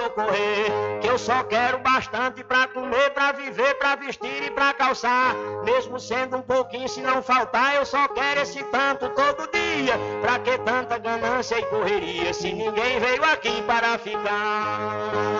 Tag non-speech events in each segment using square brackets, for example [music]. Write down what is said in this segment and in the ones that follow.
Socorrer. Que eu só quero bastante pra comer, pra viver, pra vestir e pra calçar. Mesmo sendo um pouquinho, se não faltar, eu só quero esse tanto todo dia. Pra que tanta ganância e correria, se ninguém veio aqui para ficar?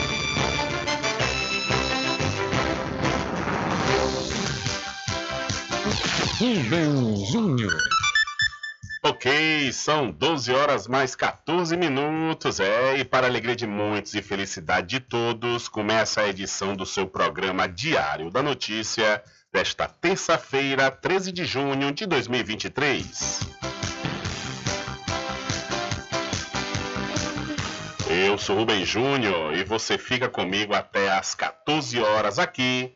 Rubem Júnior. Ok, são 12 horas mais 14 minutos. É, e para alegria de muitos e felicidade de todos, começa a edição do seu programa Diário da Notícia desta terça-feira, 13 de junho de 2023. Eu sou Rubem Júnior e você fica comigo até às 14 horas aqui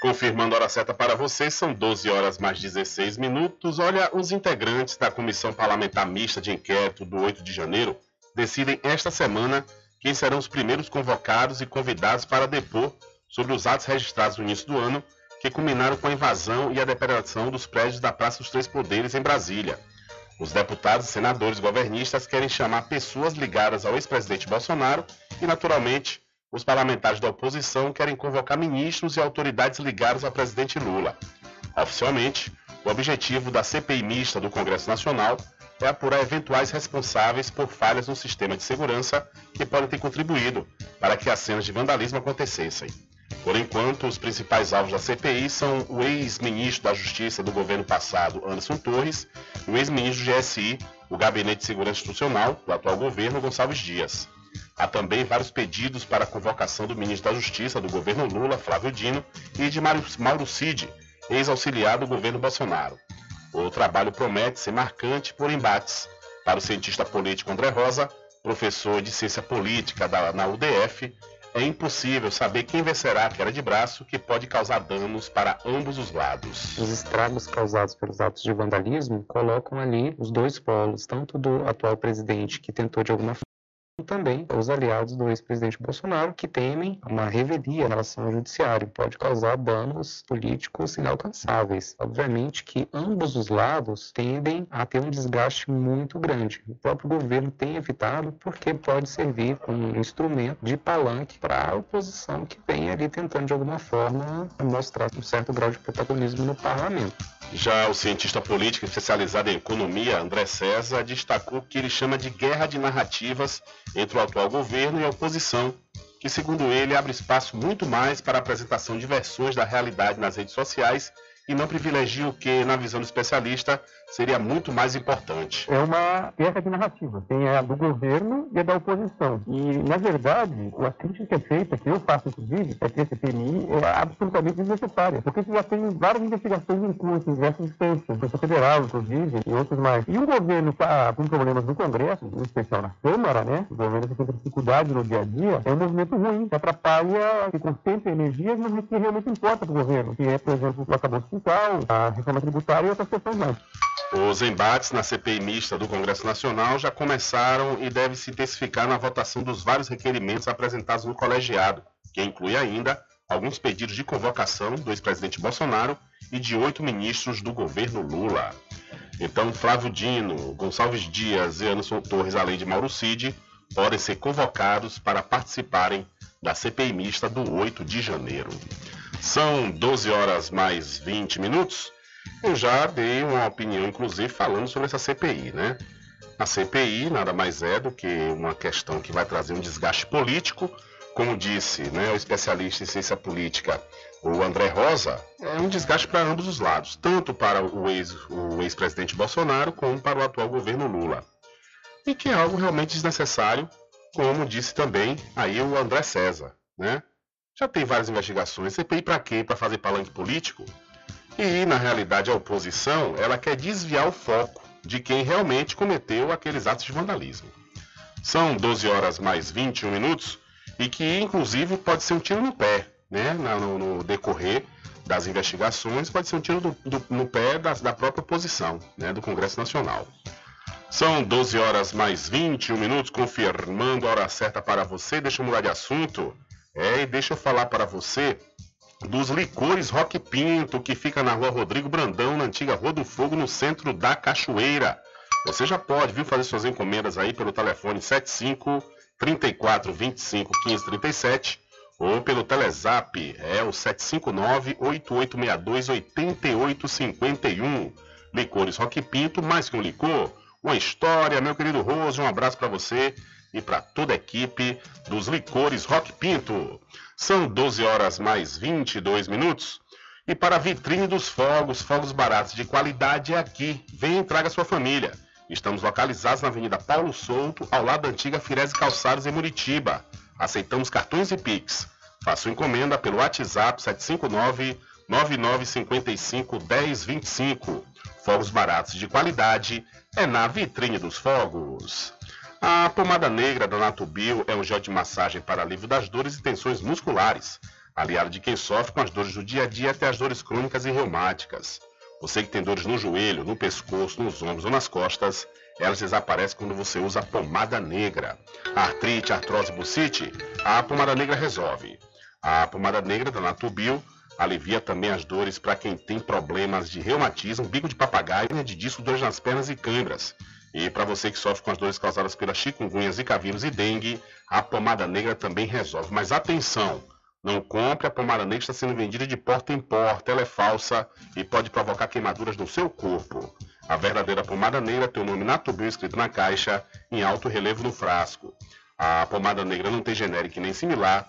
Confirmando a hora certa para vocês, são 12 horas mais 16 minutos. Olha, os integrantes da Comissão Parlamentar Mista de Inquérito do 8 de janeiro decidem esta semana quem serão os primeiros convocados e convidados para depor sobre os atos registrados no início do ano que culminaram com a invasão e a depredação dos prédios da Praça dos Três Poderes em Brasília. Os deputados e senadores governistas querem chamar pessoas ligadas ao ex-presidente Bolsonaro e, naturalmente, os parlamentares da oposição querem convocar ministros e autoridades ligadas ao presidente Lula. Oficialmente, o objetivo da CPI mista do Congresso Nacional é apurar eventuais responsáveis por falhas no sistema de segurança que podem ter contribuído para que as cenas de vandalismo acontecessem. Por enquanto, os principais alvos da CPI são o ex-ministro da Justiça do governo passado, Anderson Torres, e o ex-ministro do GSI, o Gabinete de Segurança Institucional, do atual governo, Gonçalves Dias. Há também vários pedidos para a convocação do ministro da Justiça do governo Lula, Flávio Dino, e de Mauro Cid, ex-auxiliar do governo Bolsonaro. O trabalho promete ser marcante por embates. Para o cientista político André Rosa, professor de ciência política da, na UDF, é impossível saber quem vencerá a queda de braço que pode causar danos para ambos os lados. Os estragos causados pelos atos de vandalismo colocam ali os dois polos, tanto do atual presidente que tentou de alguma também os aliados do ex-presidente Bolsonaro, que temem uma revelia em relação ao judiciário, pode causar danos políticos inalcançáveis. Obviamente que ambos os lados tendem a ter um desgaste muito grande. O próprio governo tem evitado porque pode servir como um instrumento de palanque para a oposição que vem ali tentando de alguma forma mostrar um certo grau de protagonismo no parlamento. Já o cientista político especializado em economia, André César, destacou que ele chama de guerra de narrativas entre o atual governo e a oposição, que, segundo ele, abre espaço muito mais para a apresentação de versões da realidade nas redes sociais e não privilegia o que, na visão do especialista, seria muito mais importante. É uma guerra de narrativa. Tem a do governo e a da oposição. E, na verdade, a crítica que é feita, que eu faço inclusive, é que esse PMI é absolutamente desnecessária. Porque já tem várias investigações em curso, em diversas instâncias, Polícia Federal, inclusive, e outros mais. E o governo está com problemas no Congresso, em especial na Câmara, né? O governo que tem dificuldade no dia a dia, é um movimento ruim, que atrapalha, que concentra energias no que realmente importa para o governo, que é, por exemplo, o acabamento fiscal, a reforma tributária e outras questões mais. Os embates na CPI mista do Congresso Nacional já começaram e deve se intensificar na votação dos vários requerimentos apresentados no colegiado, que inclui ainda alguns pedidos de convocação do ex-presidente Bolsonaro e de oito ministros do governo Lula. Então, Flávio Dino, Gonçalves Dias e Anderson Torres, além de Mauro Cid, podem ser convocados para participarem da CPI mista do 8 de janeiro. São 12 horas mais 20 minutos. Eu já dei uma opinião, inclusive, falando sobre essa CPI, né? A CPI nada mais é do que uma questão que vai trazer um desgaste político, como disse né, o especialista em ciência política, o André Rosa, é um desgaste para ambos os lados, tanto para o ex-presidente ex Bolsonaro como para o atual governo Lula. E que é algo realmente desnecessário, como disse também aí o André César, né? Já tem várias investigações. CPI para quê? Para fazer palanque político? E, na realidade, a oposição ela quer desviar o foco de quem realmente cometeu aqueles atos de vandalismo. São 12 horas mais 21 minutos e que, inclusive, pode ser um tiro no pé, né? No, no decorrer das investigações, pode ser um tiro do, do, no pé da, da própria oposição, né? Do Congresso Nacional. São 12 horas mais 21 minutos, confirmando a hora certa para você. Deixa eu mudar de assunto. É, e deixa eu falar para você dos licores Rock Pinto, que fica na rua Rodrigo Brandão, na antiga Rua do Fogo, no centro da Cachoeira. Você já pode vir fazer suas encomendas aí pelo telefone 75 34 25 15 37 ou pelo Telezap, é o 759 8862 8851. Licores Rock Pinto, mais que um licor uma história. Meu querido Rose, um abraço para você e para toda a equipe dos Licores Rock Pinto. São 12 horas mais 22 minutos. E para a vitrine dos fogos, fogos baratos de qualidade é aqui. Vem e traga sua família. Estamos localizados na Avenida Paulo Souto, ao lado da antiga Firese Calçados em Muritiba. Aceitamos cartões e Pix. Faça sua encomenda pelo WhatsApp 759 9955 1025. Fogos baratos de qualidade é na vitrine dos fogos. A pomada negra da Natubio é um gel de massagem para alívio das dores e tensões musculares, aliado de quem sofre com as dores do dia a dia até as dores crônicas e reumáticas. Você que tem dores no joelho, no pescoço, nos ombros ou nas costas, elas desaparecem quando você usa a pomada negra. artrite, artrose, bucite, a pomada negra resolve. A pomada negra da Natubio Alivia também as dores para quem tem problemas de reumatismo, bico de papagaio, de disco, dores nas pernas e câimbras. E para você que sofre com as dores causadas pela chikungunya, zika vírus e dengue, a pomada negra também resolve. Mas atenção, não compre a pomada negra está sendo vendida de porta em porta, ela é falsa e pode provocar queimaduras no seu corpo. A verdadeira pomada negra tem o nome Natubio escrito na caixa, em alto relevo no frasco. A pomada negra não tem genérico nem similar,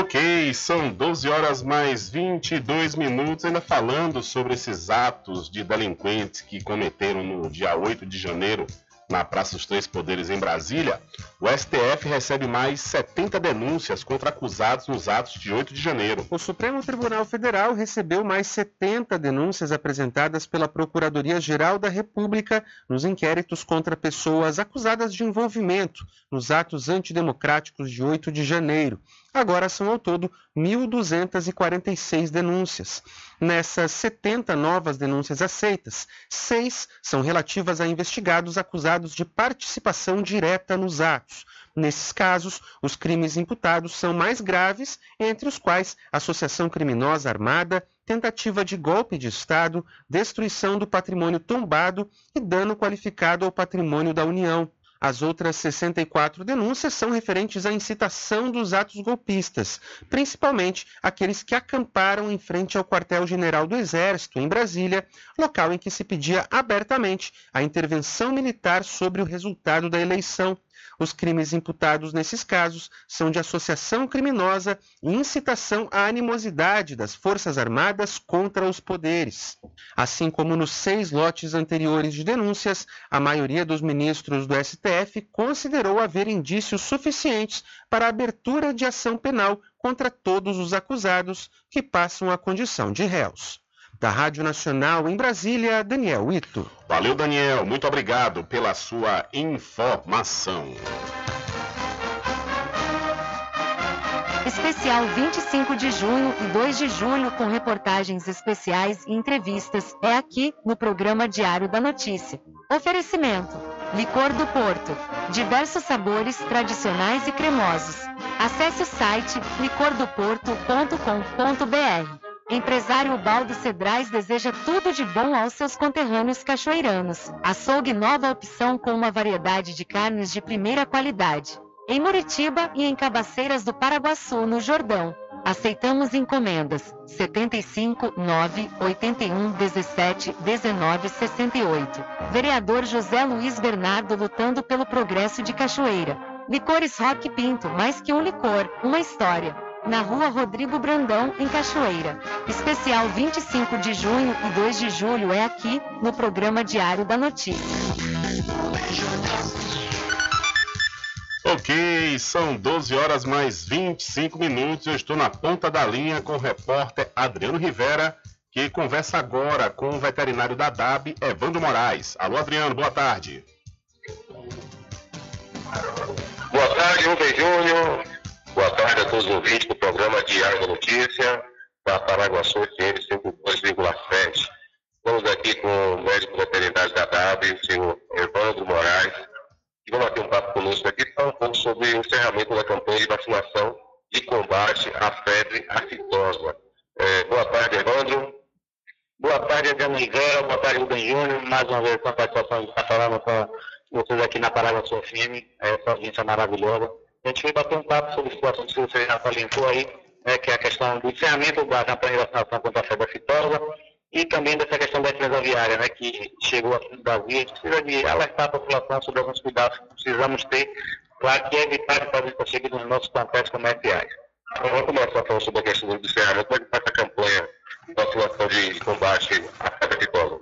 Ok, são 12 horas mais 22 minutos, ainda falando sobre esses atos de delinquentes que cometeram no dia 8 de janeiro na Praça dos Três Poderes em Brasília, o STF recebe mais 70 denúncias contra acusados nos atos de 8 de janeiro. O Supremo Tribunal Federal recebeu mais 70 denúncias apresentadas pela Procuradoria-Geral da República nos inquéritos contra pessoas acusadas de envolvimento nos atos antidemocráticos de 8 de janeiro. Agora são ao todo 1.246 denúncias. Nessas 70 novas denúncias aceitas, seis são relativas a investigados acusados de participação direta nos atos. Nesses casos, os crimes imputados são mais graves, entre os quais associação criminosa armada, tentativa de golpe de Estado, destruição do patrimônio tombado e dano qualificado ao patrimônio da União. As outras 64 denúncias são referentes à incitação dos atos golpistas, principalmente aqueles que acamparam em frente ao quartel-general do Exército, em Brasília, local em que se pedia abertamente a intervenção militar sobre o resultado da eleição. Os crimes imputados nesses casos são de associação criminosa e incitação à animosidade das Forças Armadas contra os poderes. Assim como nos seis lotes anteriores de denúncias, a maioria dos ministros do STF considerou haver indícios suficientes para a abertura de ação penal contra todos os acusados que passam a condição de réus. Da Rádio Nacional em Brasília, Daniel Ito. Valeu, Daniel. Muito obrigado pela sua informação. Especial 25 de junho e 2 de julho com reportagens especiais e entrevistas é aqui no programa Diário da Notícia. Oferecimento: Licor do Porto. Diversos sabores tradicionais e cremosos. Acesse o site licordoporto.com.br. Empresário Baldo Cedrais deseja tudo de bom aos seus conterrâneos cachoeiranos. Açougue nova opção com uma variedade de carnes de primeira qualidade. Em Muritiba e em Cabaceiras do Paraguaçu, no Jordão. Aceitamos encomendas 75 9 81 17 19 68. Vereador José Luiz Bernardo lutando pelo progresso de Cachoeira. Licores Rock Pinto, mais que um licor, uma história. Na rua Rodrigo Brandão, em Cachoeira. Especial 25 de junho e 2 de julho é aqui, no programa Diário da Notícia. Ok, são 12 horas mais 25 minutos. Eu estou na ponta da linha com o repórter Adriano Rivera, que conversa agora com o veterinário da DAB, Evandro Moraes. Alô, Adriano, boa tarde. Boa tarde, Rubem Júnior. Boa tarde a todos os ouvintes do programa Diário da Notícia, da Paraguaçu FM 102,7. Estamos aqui com o médico veterinário da DAB, o senhor Evandro Moraes, que vai bater um papo conosco aqui, falar um pouco sobre o encerramento da campanha de vacinação de combate à febre aftosa. É, boa tarde, Evandro. Boa tarde, Adriano Rivera. Boa tarde, Rubem Júnior. Mais uma vez, com a participação de falando com vocês aqui na Paraguaçu FM, essa audiência maravilhosa. A gente veio bater um papo sobre situações que você já salientou aí, né, que é a questão do encerramento da campanha de vacinação contra a febre aftosa e também dessa questão da influenza aviária, né, que chegou aqui no Brasil. A gente precisa de alertar a população sobre alguns cuidados que precisamos ter, claro que é evitar fazer isso chegue nos nossos plantéis comerciais. Vamos começar a falar sobre a questão do encerramento. Como é que está essa campanha de vacinação de combate à febre aftosa?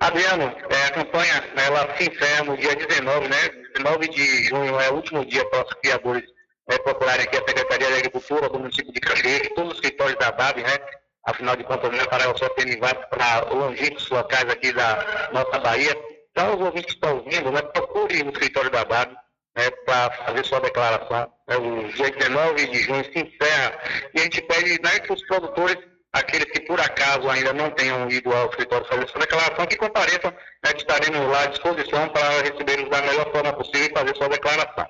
Adriano, é, a campanha ela se encerra no dia 19, né? 19 de junho é o último dia para os criadores né, procurarem aqui a Secretaria de Agricultura do município de Cachoeira todos os escritórios da BAB, né? Afinal de contas, né, para o CPM vai para longínquos locais aqui da nossa Bahia. Então, os ouvintes que estão ouvindo, né, procure no escritório da BAB né, para fazer sua declaração. Né, o dia 19 de junho se encerra e a gente pede né, que os produtores aqueles que por acaso ainda não tenham ido ao escritório fazer sua declaração, que compareçam, né, que estaremos lá à disposição para recebê-los da melhor forma possível e fazer sua declaração.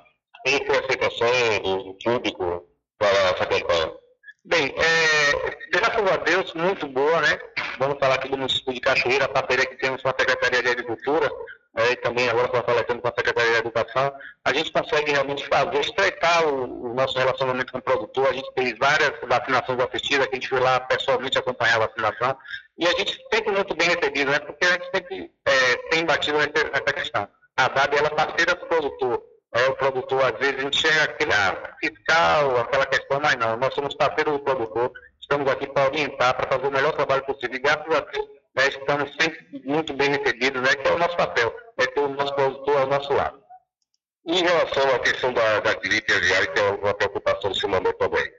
E foi a aceitação do público para essa campanha? Bem, é, graças a Deus, muito boa, né? Vamos falar aqui do município de Cachoeira, a parceria que temos com a Secretaria de Agricultura, é, e também agora fortalecendo com a Secretaria de Educação, a gente consegue realmente fazer, estreitar o, o, nosso relacionamento com o produtor. A gente fez várias vacinações assistidas, a gente foi lá pessoalmente acompanhar a vacinação, e a gente sempre muito bem recebido, né? Porque a gente sempre é, tem batido nessa questão. A DAB, ela é parceira do produtor. É, o produtor, às vezes, a gente chega aquele ah, fiscal, aquela questão, mas não, nós somos parceiros do produtor, estamos aqui para orientar, para fazer o melhor trabalho possível. E graças a Deus, né, estamos sempre muito bem recebidos, né, que é o nosso papel, é ter o nosso produtor ao nosso lado. Em relação à questão da, da gripe aviária, que é uma preocupação do momento também.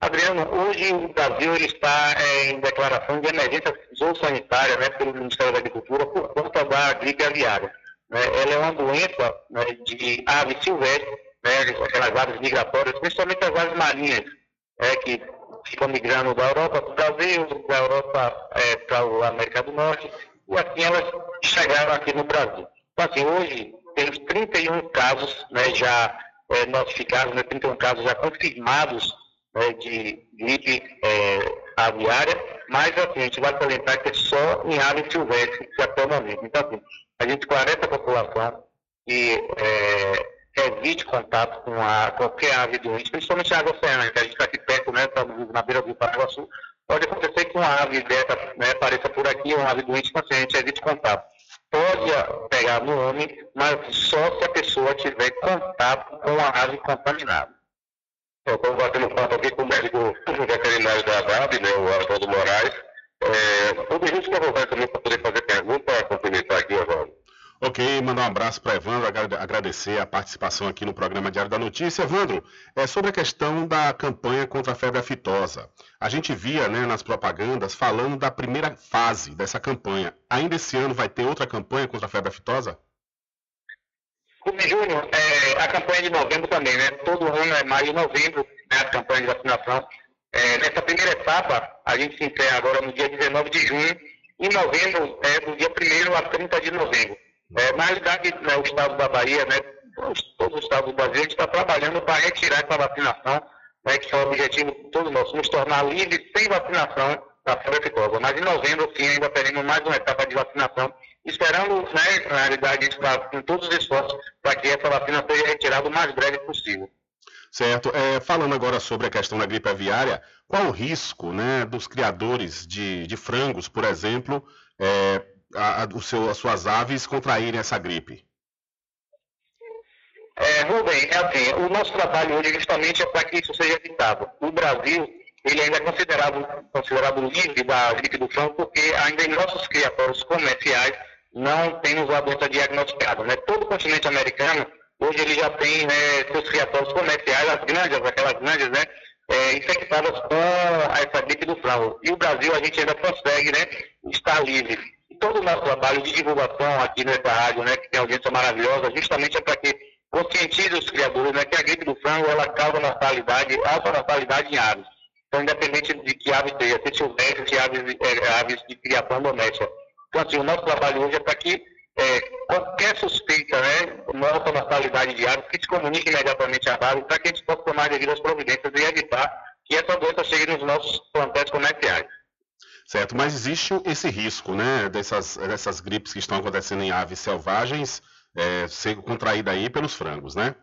Adriano, hoje o Brasil está é, em declaração de emergência zoossanitária né, pelo Ministério da Agricultura por conta da gripe aviária. Né? Ela é uma doença né, de aves silvestres, né, aquelas aves migratórias, principalmente as aves marinhas, é, que ficam migrando da Europa para o Brasil, da Europa é, para a América do Norte, e assim elas chegaram aqui no Brasil. Então, assim, hoje temos 31 casos né, já é, notificados, né, 31 casos já confirmados né, de gripe é, aviária, mas assim, a gente vai salientar que é só em aves silvestres até o momento. Então, assim, a gente esclarece a população que é, evite contato com a, qualquer ave doente, principalmente a água oceânica, que a gente está aqui perto, né, estamos na beira do Paraguaçu, pode acontecer que uma ave dessa né, apareça por aqui, uma ave doente, então assim, a gente evite contato. Pode pegar no homem, mas só se a pessoa tiver contato com a ave contaminada. Eu estou batendo papo aqui com o médico [laughs] veterinário da ABAB, né, o Arnaldo Moraes. É, o gente quer voltar também para poder fazer pergunta, complementar aqui, Evandro. Ok, mandar um abraço para Evandro, agradecer a participação aqui no programa Diário da Notícia. Evandro, é sobre a questão da campanha contra a febre aftosa. A gente via né, nas propagandas falando da primeira fase dessa campanha. Ainda esse ano vai ter outra campanha contra a febre aftosa? Rubem Júnior, é, a campanha de novembro também, né? Todo ano é maio e novembro, né, a campanha de vacinação. É, nessa primeira etapa, a gente se encerra agora no dia 19 de junho, em novembro, é, do dia 1 a 30 de novembro. É, na realidade, né, o estado da Bahia, né, todo o estado do Brasil, a gente está trabalhando para retirar essa vacinação, né, que é o objetivo todo nosso, nos tornar livres sem vacinação da febre. Mas em novembro, sim, ainda teremos mais uma etapa de vacinação esperando, né, na realidade, com todos os esforços para que essa vacina seja retirada o mais breve possível. Certo. É, falando agora sobre a questão da gripe aviária, qual o risco né, dos criadores de, de frangos, por exemplo, é, a, a, o seu, as suas aves contraírem essa gripe? É, Rubem, é assim, o nosso trabalho hoje justamente é para que isso seja evitado. O Brasil, ele ainda é considerado, considerado livre da gripe do frango, porque ainda em nossos criatórios comerciais não temos a doença diagnosticada. Né? Todo o continente americano, hoje ele já tem né, seus criatórios comerciais, as grandes, aquelas grandes, né, é, infectadas com essa gripe do frango. E o Brasil, a gente ainda consegue né, estar livre. E todo o nosso trabalho de divulgação aqui nessa rádio, né, que tem audiência maravilhosa, justamente é para que conscientize os criadores né, que a gripe do frango ela causa natalidade, alta natalidade em aves. Então, independente de que ave seja, se silvestre, se aves, é, aves de criação doméstica. Então, assim, o nosso trabalho hoje é para que é, qualquer suspeita, né, natalidade de aves, que se comunique imediatamente à base para que a gente possa tomar devidas providências e evitar que essa doença chegue nos nossos plantéis comerciais. Certo, mas existe esse risco, né, dessas, dessas gripes que estão acontecendo em aves selvagens, é, ser contraída aí pelos frangos, né?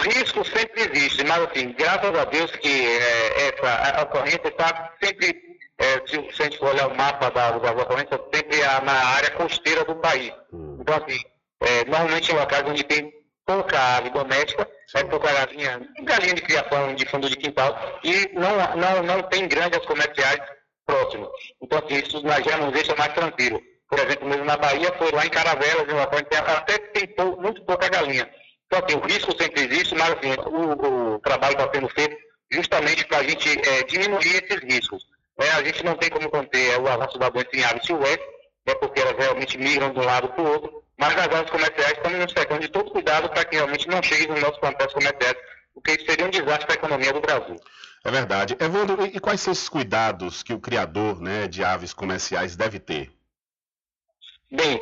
Risco sempre existe, mas assim, graças a Deus que é, essa ocorrência está sempre, é, se, a gente for olhar o mapa da, das ocorrências, sempre na área costeira do país. Hum. Então, assim, é, normalmente em locais onde tem pouca ave doméstica, é pouca galinha, galinha de criação de fundo de quintal, e não, não, não tem grandes comerciais próximos. Então, assim, isso já nos deixa mais tranquilo por exemplo, mesmo na Bahia, foi lá em Caravelas, em uma até tem pou, muito pouca galinha. Então, assim, o risco sempre existe, mas assim, o, o trabalho está sendo feito justamente para a gente é, diminuir esses riscos. É, a gente não tem como conter é, o avanço da doença em aves silvestres, é porque elas realmente migram de um lado para o outro, mas as aves comerciais estamos nos cercando de todo cuidado para que realmente não chegue nos nossos plantéis comerciais, porque isso seria um desastre para a economia do Brasil. É verdade. Evandro, e quais são esses cuidados que o criador né, de aves comerciais deve ter? Bem,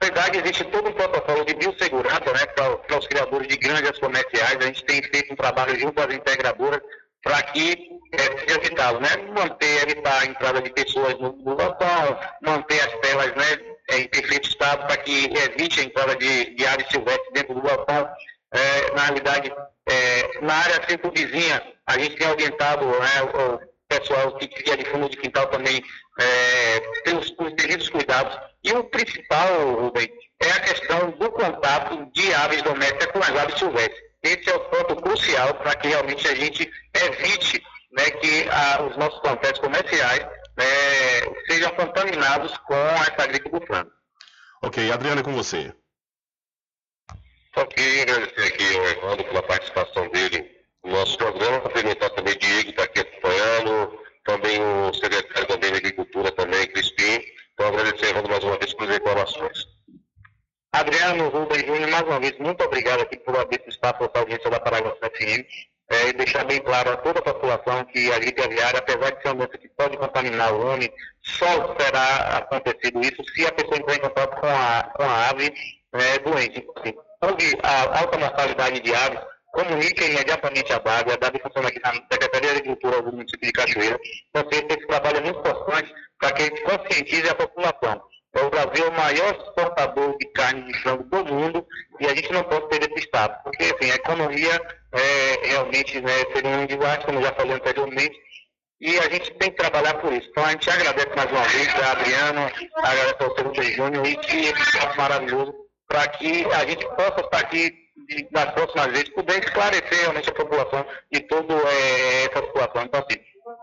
na verdade, existe todo um protocolo de biossegurança né, para os criadores de grandes comerciais. A gente tem feito um trabalho junto às integradoras para que é, seja evitado, né? Manter, evitar a entrada de pessoas no, no galpão, manter as telas né, em perfeito estado para que evite a entrada de, de aves silvestres dentro do galpão. É, na realidade, é, na área circunvizinha, a gente tem orientado né, o pessoal que cria de fundo de quintal também é, tem os, os devidos cuidados e o principal, Rubem, é a questão do contato de aves domésticas com as aves silvestres. Esse é o ponto crucial para que realmente a gente evite né, que a, os nossos plantéis comerciais né, sejam contaminados com essa gripe do frango. Ok, Adriana, é com você. Só queria agradecer aqui ao Evandro pela participação dele no nosso programa, cumprimentar também o Diego, que está aqui acompanhando, também o secretário também da Agricultura, também, Crispim, então, agradecendo mais uma vez pelas informações. Adriano, Rubem Júnior, mais uma vez, muito obrigado aqui por abrir esse espaço para a audiência da Paraguai FM é, e deixar bem claro a toda a população que a gripe aviária, apesar de ser uma doença que pode contaminar o homem, só será acontecido isso se a pessoa entrar em contato com a, com a ave é, doente. Assim, houve a alta mortalidade de aves, comunique imediatamente a DAB. A DAB funciona aqui na Secretaria de Agricultura do município de Cachoeira. Então, esse trabalho é muito importante para que a gente conscientize a população. É o Brasil o maior exportador de carne de frango do mundo e a gente não pode perder esse estado, porque assim, a economia é, realmente né, seria um desastre, como já falei anteriormente, e a gente tem que trabalhar por isso. Então a gente agradece mais uma vez a Adriano, agradece ao Sérgio Júnior e que esse espaço maravilhoso para que a gente possa estar aqui nas próximas vezes, poder esclarecer realmente a população de toda é, essa situação. Então, assim,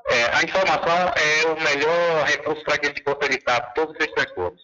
é, a informação é o melhor recurso para que a gente possa evitar todos esses transtornos.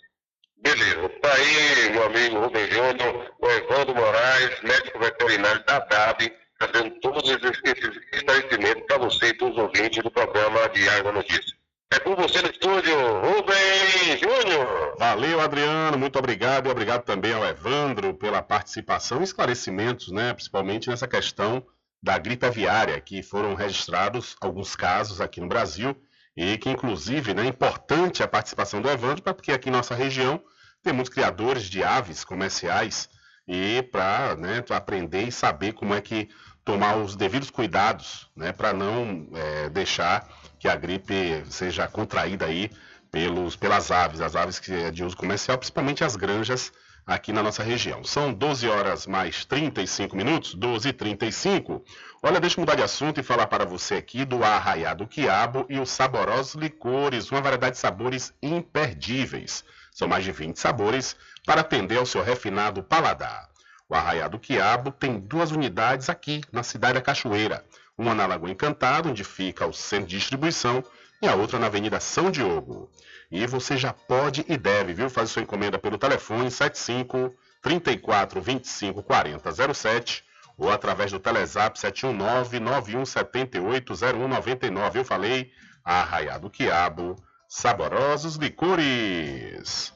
Beleza. Está aí, meu amigo Rubem Júnior, o Evandro Moraes, médico veterinário da DAB, fazendo todos esses, esses esclarecimentos para você e todos os ouvintes do programa Diário da Notícia. É com você no estúdio, Rubem Júnior. Valeu, Adriano, muito obrigado. E obrigado também ao Evandro pela participação e esclarecimentos, né, principalmente nessa questão da gripe aviária, que foram registrados alguns casos aqui no Brasil e que, inclusive, né, é importante a participação do Evandro, porque aqui em nossa região tem muitos criadores de aves comerciais e para né, aprender e saber como é que tomar os devidos cuidados né, para não é, deixar que a gripe seja contraída aí pelos, pelas aves, as aves que é de uso comercial, principalmente as granjas aqui na nossa região. São 12 horas mais 35 minutos, 12 e 35. Olha, deixa eu mudar de assunto e falar para você aqui do Arraiado Quiabo e os saborosos licores, uma variedade de sabores imperdíveis. São mais de 20 sabores para atender ao seu refinado paladar. O Arraiado Quiabo tem duas unidades aqui na cidade da Cachoeira. Uma na Lagoa Encantada, onde fica o centro de distribuição, e a outra na Avenida São Diogo. E você já pode e deve, viu, fazer sua encomenda pelo telefone 75 34 25 40 07 ou através do Telezap 719-9178-0199. Eu falei, Arraiado Quiabo, saborosos licores.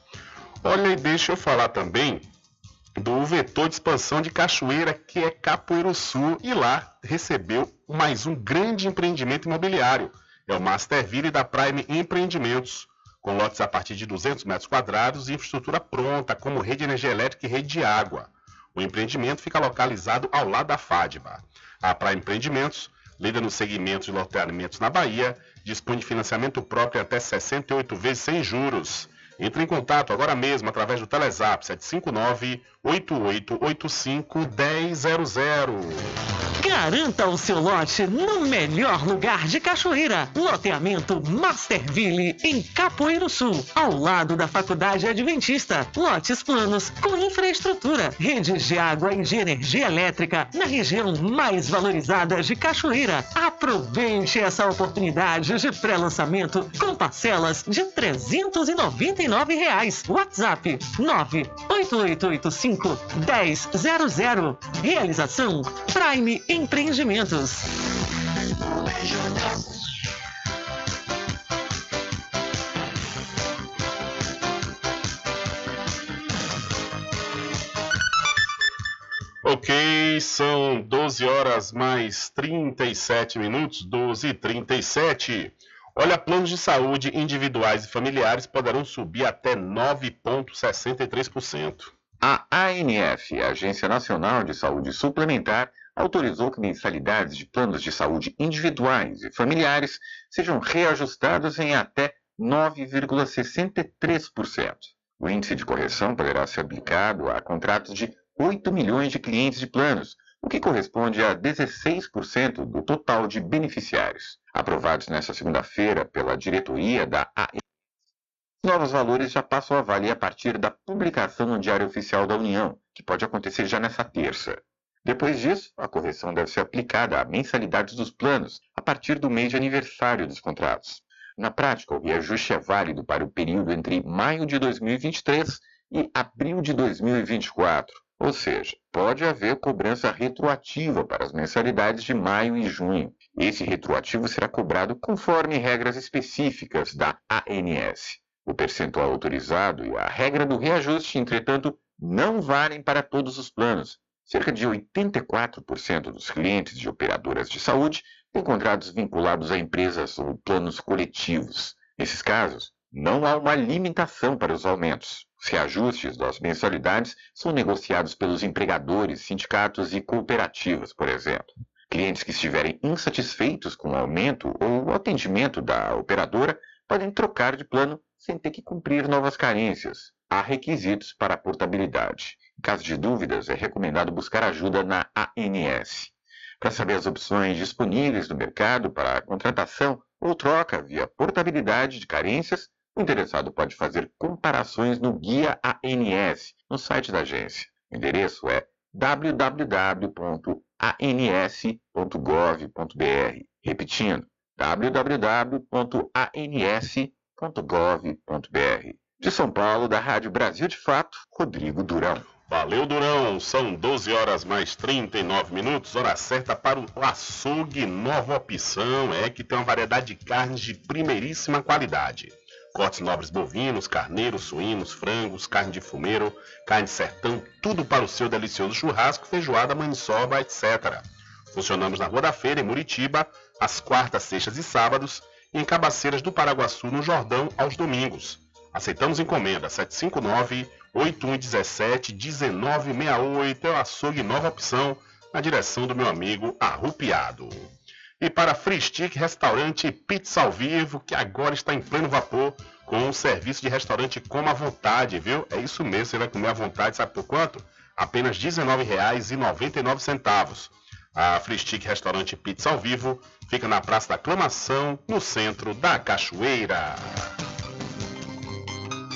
Olha, e deixa eu falar também do vetor de expansão de Cachoeira, que é Capoeiro Sul, e lá recebeu mais um grande empreendimento imobiliário. É o Masterville da Prime Empreendimentos, com lotes a partir de 200 metros quadrados e infraestrutura pronta, como rede de energia elétrica e rede de água. O empreendimento fica localizado ao lado da FADBA. A Praia Empreendimentos, líder no segmento de loteamentos na Bahia, dispõe de financiamento próprio até 68 vezes sem juros. Entre em contato agora mesmo através do Telezap 759 8885 1000. Garanta o seu lote no melhor lugar de Cachoeira. Loteamento Masterville, em Capoeiro Sul, ao lado da Faculdade Adventista. Lotes planos com infraestrutura, redes de água e de energia elétrica na região mais valorizada de Cachoeira. Aproveite essa oportunidade de pré-lançamento com parcelas de R$ 399. Reais. WhatsApp 98885 1000. Realização Prime Empreendimentos. Ok, são 12 horas mais 37 minutos, 12 e 37. Olha, planos de saúde individuais e familiares poderão subir até 9,63%. A ANF, Agência Nacional de Saúde Suplementar, autorizou que mensalidades de planos de saúde individuais e familiares sejam reajustadas em até 9,63%. O índice de correção poderá ser aplicado a contratos de 8 milhões de clientes de planos, o que corresponde a 16% do total de beneficiários. Aprovados nesta segunda-feira pela diretoria da ANF, novos valores já passam a valer a partir da publicação no Diário Oficial da União, que pode acontecer já nessa terça. Depois disso, a correção deve ser aplicada a mensalidades dos planos a partir do mês de aniversário dos contratos. Na prática, o reajuste é válido para o período entre maio de 2023 e abril de 2024, ou seja, pode haver cobrança retroativa para as mensalidades de maio e junho. Esse retroativo será cobrado conforme regras específicas da ANS. O percentual autorizado e a regra do reajuste, entretanto, não valem para todos os planos. Cerca de 84% dos clientes de operadoras de saúde têm contratos vinculados a empresas ou planos coletivos. Nesses casos, não há uma limitação para os aumentos. Os reajustes das mensalidades são negociados pelos empregadores, sindicatos e cooperativas, por exemplo. Clientes que estiverem insatisfeitos com o aumento ou o atendimento da operadora podem trocar de plano sem ter que cumprir novas carências. Há requisitos para a portabilidade. Em caso de dúvidas, é recomendado buscar ajuda na ANS. Para saber as opções disponíveis no mercado para contratação ou troca via portabilidade de carências, o interessado pode fazer comparações no Guia ANS, no site da agência. O endereço é www.ans.gov.br. Repetindo, www.ans.gov.br. De São Paulo, da Rádio Brasil de Fato, Rodrigo Durão. Valeu, Durão. São 12 horas mais 39 minutos, hora certa para o açougue Nova Opção. É que tem uma variedade de carnes de primeiríssima qualidade. Cortes nobres bovinos, carneiros, suínos, frangos, carne de fumeiro, carne de sertão, tudo para o seu delicioso churrasco, feijoada, maniçoba, etc. Funcionamos na Rua da Feira, em Muritiba, às quartas, sextas e sábados e em Cabaceiras do Paraguaçu, no Jordão, aos domingos. Aceitamos encomenda 759-8117-1968. É o açougue nova opção, na direção do meu amigo Arrupiado. E para Free Stick Restaurante Pizza ao Vivo, que agora está em pleno vapor, com o serviço de restaurante Coma à Vontade, viu? É isso mesmo, você vai comer à vontade, sabe por quanto? Apenas R$ 19,99. A Free Stick Restaurante Pizza ao Vivo fica na Praça da Aclamação, no centro da Cachoeira.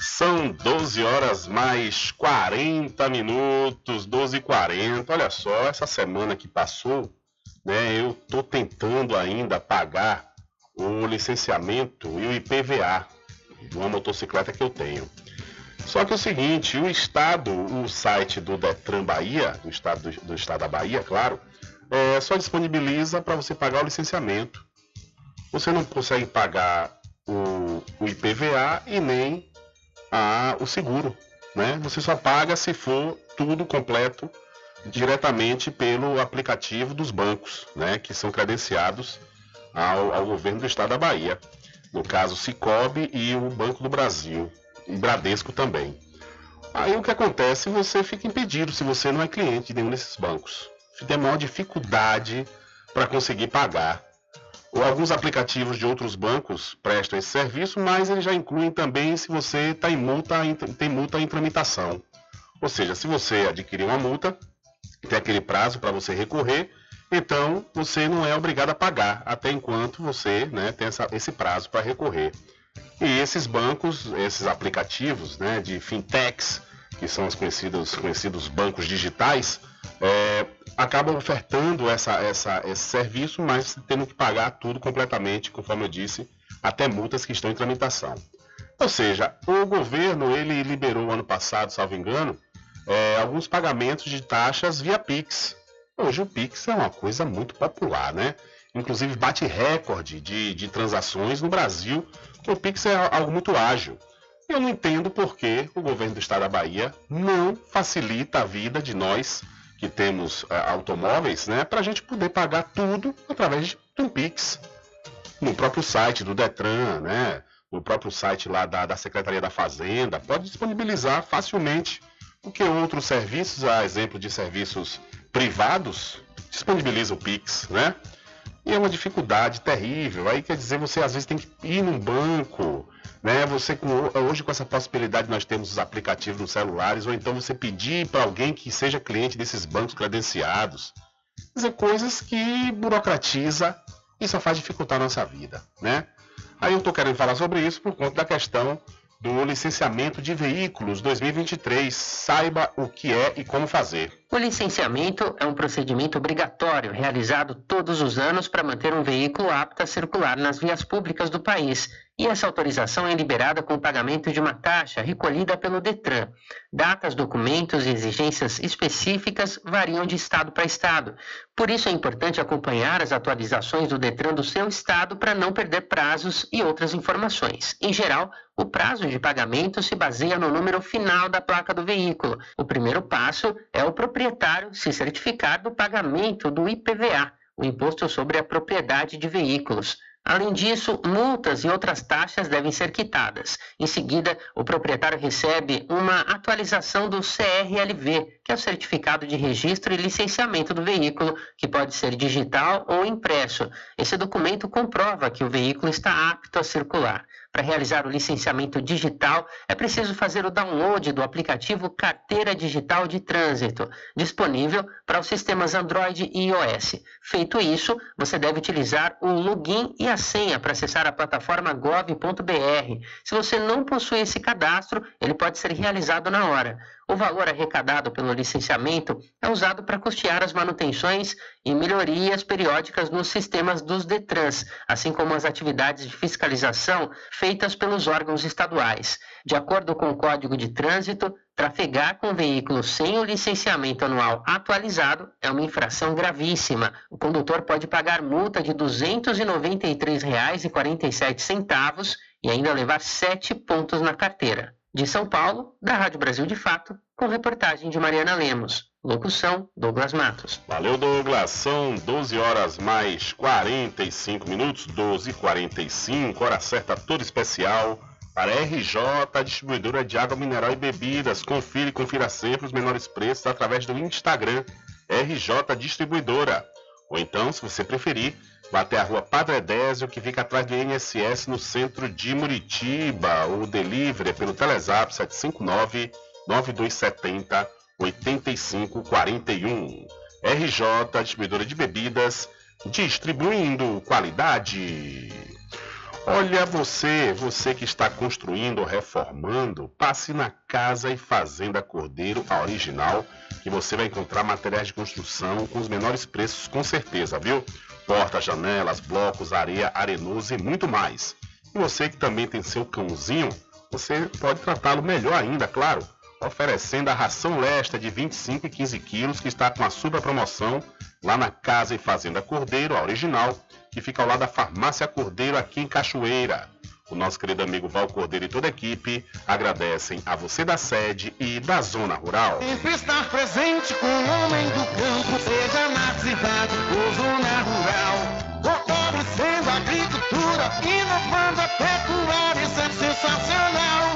São 12 horas mais 40 minutos, 12 e 40. Olha só, essa semana que passou, né, eu tô tentando ainda pagar o licenciamento e o IPVA de uma motocicleta que eu tenho. Só que é o seguinte, o estado, o site do Detran Bahia, do estado do, do estado da Bahia, claro, é, só disponibiliza para você pagar o licenciamento. Você não consegue pagar o, o IPVA e nem a, o seguro, né? Você só paga se for tudo completo diretamente pelo aplicativo dos bancos, né? Que são credenciados ao, ao governo do estado da Bahia. No caso, Cicobi e o Banco do Brasil, e Bradesco também. Aí o que acontece? Você fica impedido se você não é cliente de nenhum desses bancos. Tem maior dificuldade para conseguir pagar. Alguns aplicativos de outros bancos prestam esse serviço, mas eles já incluem também se você está em multa, tem multa em tramitação. Ou seja, se você adquirir uma multa, tem aquele prazo para você recorrer, então você não é obrigado a pagar até enquanto você né, tem essa, esse prazo para recorrer. E esses bancos, esses aplicativos né, de fintechs, que são os conhecidos, conhecidos bancos digitais, é, acabam ofertando essa, essa, esse serviço, mas tendo que pagar tudo completamente, conforme eu disse, até multas que estão em tramitação. Ou seja, o governo ele liberou ano passado, salvo engano, é, alguns pagamentos de taxas via Pix. Hoje o Pix é uma coisa muito popular, né? Inclusive bate recorde de, de transações no Brasil, porque o Pix é algo muito ágil. Eu não entendo por que o governo do estado da Bahia não facilita a vida de nós que temos uh, automóveis, né, para a gente poder pagar tudo através de um Pix. No próprio site do Detran, né, no próprio site lá da, da Secretaria da Fazenda, pode disponibilizar facilmente, porque outros serviços, a exemplo de serviços privados, disponibilizam o Pix, né? E é uma dificuldade terrível. Aí quer dizer, você às vezes tem que ir num banco, né? Você hoje com essa possibilidade nós temos os aplicativos nos celulares, ou então você pedir para alguém que seja cliente desses bancos credenciados. Quer dizer, coisas que burocratiza e só faz dificultar a nossa vida, né? Aí eu estou querendo falar sobre isso por conta da questão do licenciamento de veículos 2023. Saiba o que é e como fazer. O licenciamento é um procedimento obrigatório realizado todos os anos para manter um veículo apto a circular nas vias públicas do país e essa autorização é liberada com o pagamento de uma taxa recolhida pelo Detran. Datas, documentos e exigências específicas variam de estado para estado. Por isso é importante acompanhar as atualizações do Detran do seu estado para não perder prazos e outras informações. Em geral, o prazo de pagamento se baseia no número final da placa do veículo. O primeiro passo é o proprietário se certificar do pagamento do IPVA, o Imposto sobre a Propriedade de Veículos. Além disso, multas e outras taxas devem ser quitadas. Em seguida, o proprietário recebe uma atualização do CRLV, que é o Certificado de Registro e Licenciamento do Veículo, que pode ser digital ou impresso. Esse documento comprova que o veículo está apto a circular. Para realizar o licenciamento digital, é preciso fazer o download do aplicativo Carteira Digital de Trânsito, disponível para os sistemas Android e iOS. Feito isso, você deve utilizar o login e a senha para acessar a plataforma gov.br. Se você não possui esse cadastro, ele pode ser realizado na hora. O valor arrecadado pelo licenciamento é usado para custear as manutenções e melhorias periódicas nos sistemas dos DETRANS, assim como as atividades de fiscalização feitas pelos órgãos estaduais. De acordo com o Código de Trânsito, Trafegar com veículo sem o licenciamento anual atualizado é uma infração gravíssima. O condutor pode pagar multa de R$ 293,47 e ainda levar sete pontos na carteira. De São Paulo, da Rádio Brasil de Fato, com reportagem de Mariana Lemos. Locução, Douglas Matos. Valeu, Douglas. São 12 horas mais 45 minutos, 12 e 45 hora certa toda especial para a RJ, distribuidora de água mineral e bebidas. Confira e confira sempre os menores preços através do Instagram RJ Distribuidora. Ou então, se você preferir, vá até a rua Padre Edésio, que fica atrás do INSS no centro de Muritiba. O delivery é pelo Telezap 759 9270 8541. RJ Distribuidora de Bebidas, distribuindo qualidade. Olha você, você que está construindo ou reformando, passe na Casa e Fazenda Cordeiro, a original, que você vai encontrar materiais de construção com os menores preços, com certeza, viu? Portas, janelas, blocos, areia, arenoso e muito mais. E você que também tem seu cãozinho, você pode tratá-lo melhor ainda, claro, oferecendo a ração lesta de 25 e 15 quilos que está com a super promoção lá na Casa e Fazenda Cordeiro, a original, que fica ao lado da Farmácia Cordeiro aqui em Cachoeira. O nosso querido amigo Val Cordeiro e toda a equipe agradecem a você da sede e da zona rural. Sempre estar presente com o homem do campo, seja na cidade ou zona rural. Fortalecendo a agricultura, inovando a pecuária, isso é sensacional.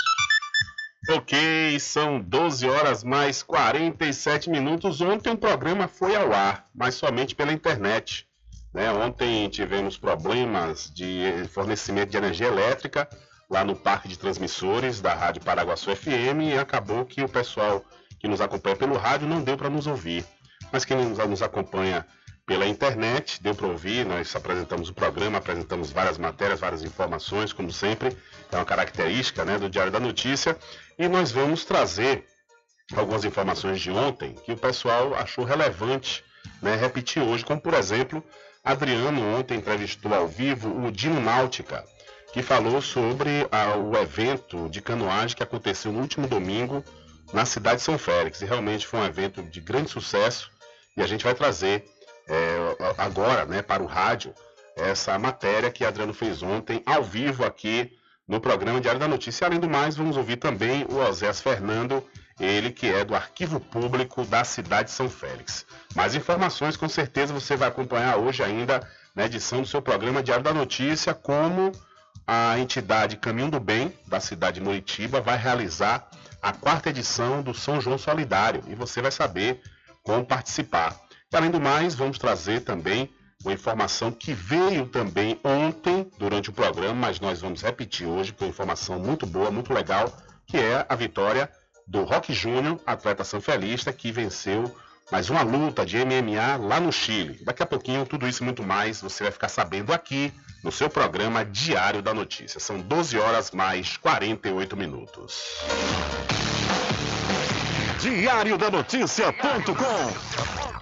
Ok, são 12 horas mais 47 minutos. Ontem o programa foi ao ar, mas somente pela internet. Né? Ontem tivemos problemas de fornecimento de energia elétrica lá no parque de transmissores da Rádio Paraguaçu FM e acabou que o pessoal que nos acompanha pelo rádio não deu para nos ouvir. Mas quem nos, acompanha pela internet, deu para ouvir, nós apresentamos o programa, apresentamos várias matérias, várias informações, como sempre, é uma característica né, do Diário da Notícia, e nós vamos trazer algumas informações de ontem que o pessoal achou relevante né, repetir hoje, como por exemplo, Adriano ontem entrevistou ao vivo o Dino Náutica, que falou sobre ah, o evento de canoagem que aconteceu no último domingo na cidade de São Félix. E realmente foi um evento de grande sucesso e a gente vai trazer é, agora né, para o rádio essa matéria que Adriano fez ontem ao vivo aqui no programa Diário da Notícia. Além do mais, vamos ouvir também o Osés Fernando, ele que é do Arquivo Público da cidade de São Félix. Mais informações, com certeza, você vai acompanhar hoje ainda na edição do seu programa Diário da Notícia, como a entidade Caminho do Bem, da cidade de Muritiba, vai realizar a quarta edição do São João Solidário e você vai saber como participar. E, além do mais, vamos trazer também uma informação que veio também ontem durante o programa, mas nós vamos repetir hoje, com informação muito boa, muito legal, que é a vitória do Rock Júnior, atleta sanfelista, que venceu mais uma luta de MMA lá no Chile. Daqui a pouquinho, tudo isso e muito mais, você vai ficar sabendo aqui no seu programa Diário da Notícia. São 12 horas mais 48 minutos. Diário da Notícia.com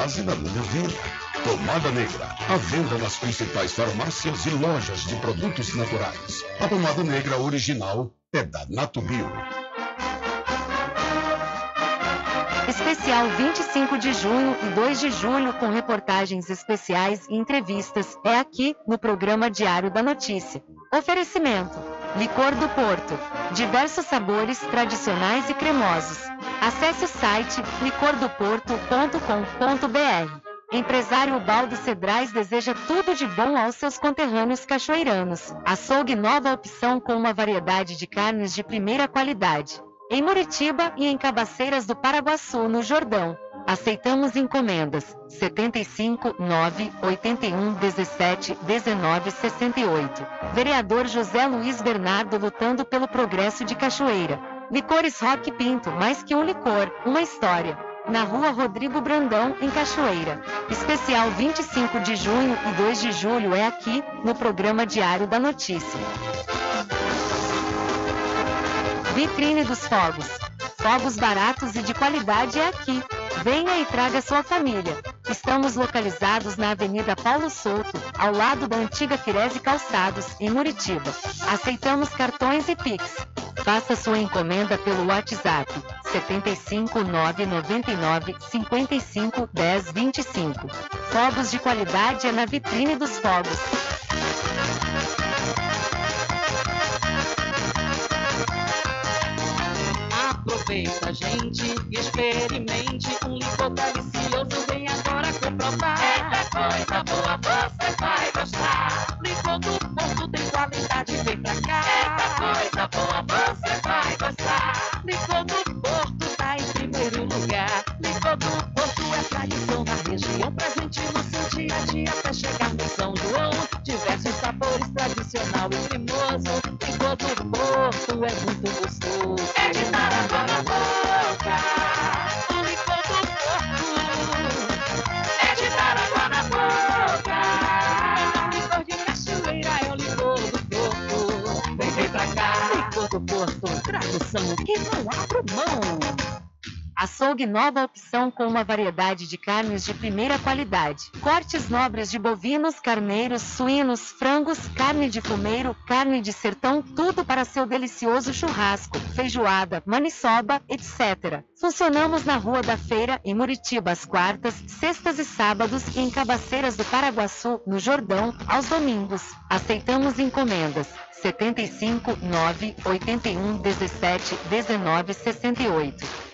da minha vida. Pomada Negra, à venda nas principais farmácias e lojas de produtos naturais. A pomada negra original é da Natubio. Especial 25 de junho e 2 de julho com reportagens especiais e entrevistas é aqui no programa Diário da Notícia. Oferecimento: Licor do Porto. Diversos sabores tradicionais e cremosos. Acesse o site licordoporto.com.br. Empresário Baldo Cedrais deseja tudo de bom aos seus conterrâneos cachoeiranos. Açougue nova opção com uma variedade de carnes de primeira qualidade. Em Muritiba e em Cabaceiras do Paraguaçu, no Jordão. Aceitamos encomendas 75 9 81 17 19 68. Vereador José Luiz Bernardo lutando pelo progresso de Cachoeira. Licores Rock Pinto, mais que um licor, uma história. Na rua Rodrigo Brandão, em Cachoeira. Especial 25 de junho e 2 de julho é aqui, no programa Diário da Notícia. Vitrine dos Fogos. Fogos baratos e de qualidade é aqui. Venha e traga sua família. Estamos localizados na Avenida Paulo Souto, ao lado da antiga Firese Calçados, em Muritiba. Aceitamos cartões e Pix. Faça sua encomenda pelo WhatsApp 75 999 55 10 25. Fogos de qualidade é na Vitrine dos Fogos. Aproveita, gente, e experimente um licor delicioso. Vem agora comprovar. Eita coisa boa, você vai gostar. Licor do Porto tem qualidade, vem pra cá. Eita coisa boa, você vai gostar. Licor do Porto tá em primeiro lugar. Licor do Porto é tradição na região, presente no seu dia a dia até chegar no São João. Diversos sabores, tradicional e cremoso. Licor do Porto é muito gostoso. É de dar água na boca. O licor do Porto é de dar água na boca. Licor de cachoeira, é o licor do Porto. Vem, vem pra cá. Licor do Porto, tradução que não abro mão. Açougue nova opção com uma variedade de carnes de primeira qualidade. Cortes nobres de bovinos, carneiros, suínos, frangos, carne de fumeiro, carne de sertão, tudo para seu delicioso churrasco, feijoada, maniçoba, etc. Funcionamos na Rua da Feira, em Muritiba, às quartas, sextas e sábados e em Cabaceiras do Paraguaçu, no Jordão, aos domingos. Aceitamos encomendas. 75 9 81 17 19 68.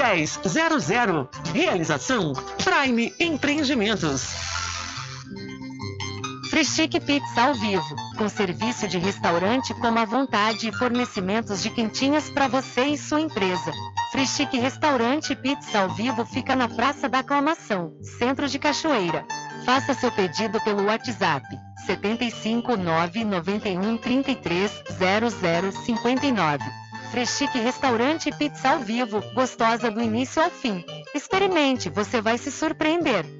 1000. Realização Prime Empreendimentos. Frischique Pizza ao vivo, com serviço de restaurante como à vontade e fornecimentos de quentinhas para você e sua empresa. Frischique Restaurante Pizza ao vivo fica na Praça da Aclamação, Centro de Cachoeira. Faça seu pedido pelo WhatsApp 75 991 33 0059. Freschique Restaurante Pizza ao Vivo, gostosa do início ao fim. Experimente, você vai se surpreender.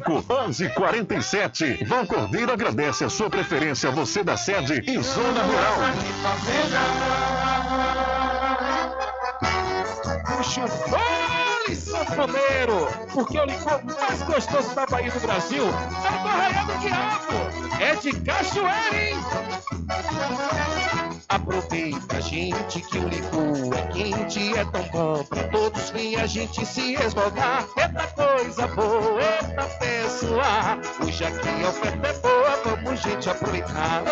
1147. Vão Cordeiro agradece a sua preferência, você da sede e Zona Rural. Puxa, vai! Sanfoneiro, porque o licor mais gostoso da Bahia do Brasil é do Arraial do Diabo. É de cachoeira, hein? Aproveita, gente, que o licor é quente, é tão bom pra todos vir a gente se esmogar. Eita coisa boa, eita pessoa, hoje aqui a oferta é boa, vamos gente aproveitar.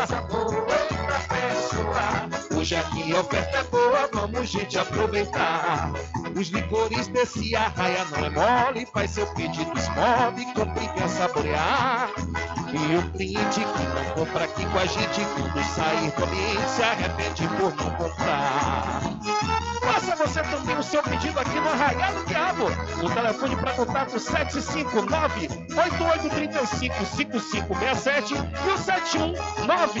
Eita coisa boa, eita pessoa, hoje aqui a oferta é boa, vamos gente aproveitar. Os licores desse arraia não é mole, faz seu pedido esmove, compre e quer saborear. E o cliente que não compra aqui com a gente, quando sair do ambiente, se arrepende por não comprar. Faça você também o seu pedido aqui no Arraial do Diabo. O telefone para contato 759 8835 5567 e o 719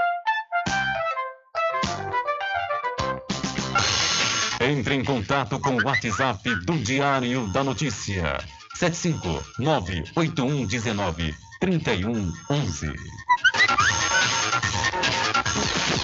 Entre em contato com o WhatsApp do Diário da Notícia. 759-8119-3111.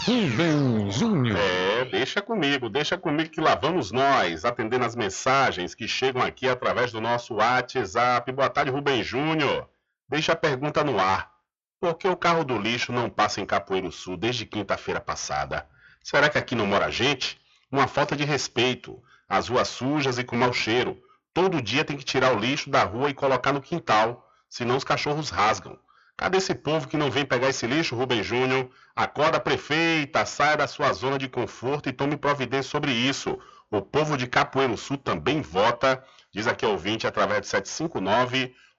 Rubem Júnior. É, deixa comigo, deixa comigo que lá vamos nós, atendendo as mensagens que chegam aqui através do nosso WhatsApp. Boa tarde, Rubem Júnior. Deixa a pergunta no ar. Por que o carro do lixo não passa em Capoeiro Sul desde quinta-feira passada? Será que aqui não mora gente? Uma falta de respeito. As ruas sujas e com mau cheiro. Todo dia tem que tirar o lixo da rua e colocar no quintal, senão os cachorros rasgam. Cadê esse povo que não vem pegar esse lixo, Rubem Júnior? Acorda, prefeita, saia da sua zona de conforto e tome providência sobre isso. O povo de Capoeiro Sul também vota, diz aqui ouvinte, através de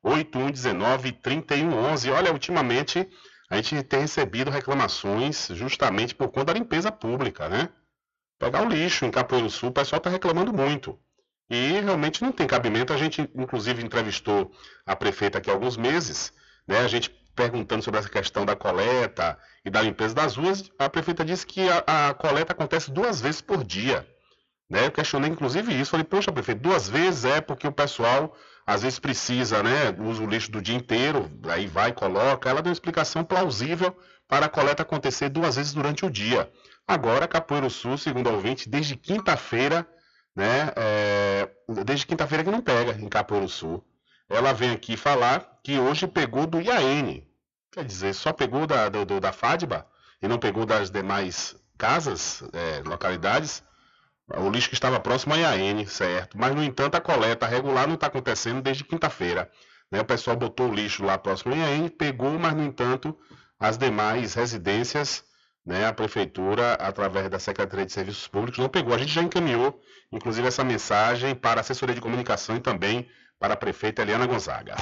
759-8119-3111. Olha, ultimamente a gente tem recebido reclamações justamente por conta da limpeza pública, né? Pegar o lixo em Capoeiro Sul, o pessoal está reclamando muito. E realmente não tem cabimento. A gente, inclusive, entrevistou a prefeita aqui há alguns meses, né? A gente perguntando sobre essa questão da coleta e da limpeza das ruas. A prefeita disse que a, a coleta acontece duas vezes por dia. Né? Eu questionei, inclusive, isso. Falei, poxa, prefeito, duas vezes é porque o pessoal às vezes precisa, né? Usa o lixo do dia inteiro, aí vai, coloca. Ela deu uma explicação plausível para a coleta acontecer duas vezes durante o dia. Agora, Capoeiro Sul, segundo ouvinte, desde quinta-feira, né? É, desde quinta-feira que não pega em Capoeiro Sul. Ela vem aqui falar que hoje pegou do IAN. Quer dizer, só pegou da, do, da FADBA e não pegou das demais casas, é, localidades, o lixo que estava próximo à IAN, certo? Mas, no entanto, a coleta regular não está acontecendo desde quinta-feira. Né? O pessoal botou o lixo lá próximo à IAN, pegou, mas, no entanto, as demais residências né, a prefeitura, através da Secretaria de Serviços Públicos, não pegou. A gente já encaminhou, inclusive, essa mensagem para a assessoria de comunicação e também para a prefeita Eliana Gonzaga.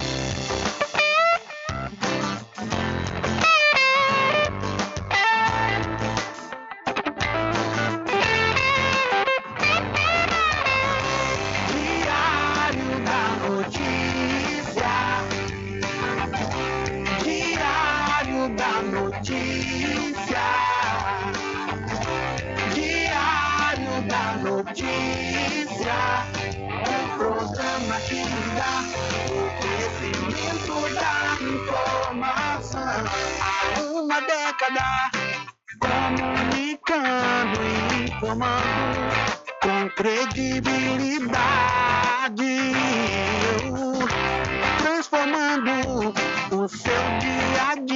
Informando com credibilidade, transformando o seu dia a dia,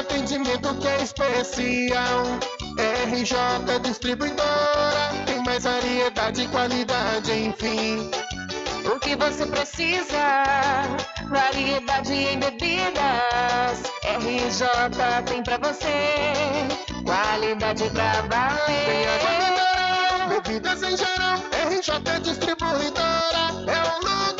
atendimento que é especial. RJ Distribuidora, tem mais variedade e qualidade, enfim. O que você precisa? Variedade em bebidas. RJ tem pra você. Qualidade pra Tem água valer. mineral, bebidas em geral. RJ Distribuidora é o lugar.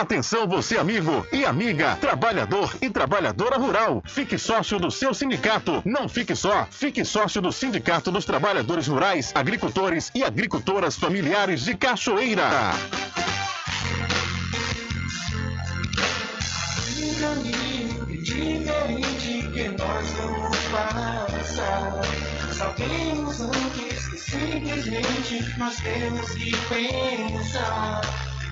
Atenção você amigo e amiga, trabalhador e trabalhadora rural. Fique sócio do seu sindicato. Não fique só, fique sócio do Sindicato dos Trabalhadores Rurais, Agricultores e Agricultoras Familiares de Cachoeira. Diferente que nós vamos passar. Sabemos antes que simplesmente nós temos que pensar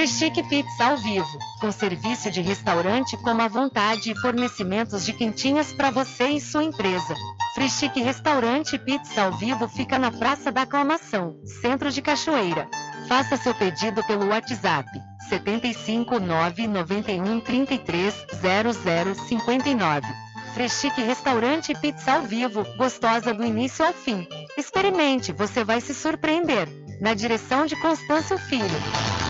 Freschique Pizza ao vivo, com serviço de restaurante como à vontade e fornecimentos de quentinhas para você e sua empresa. Freschique Restaurante Pizza ao vivo fica na Praça da Aclamação, Centro de Cachoeira. Faça seu pedido pelo WhatsApp 75 991 33 0059. Freschique Restaurante Pizza ao vivo, gostosa do início ao fim. Experimente, você vai se surpreender. Na direção de Constâncio Filho.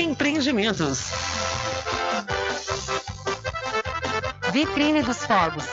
Empreendimentos. Vitrine dos Fogos.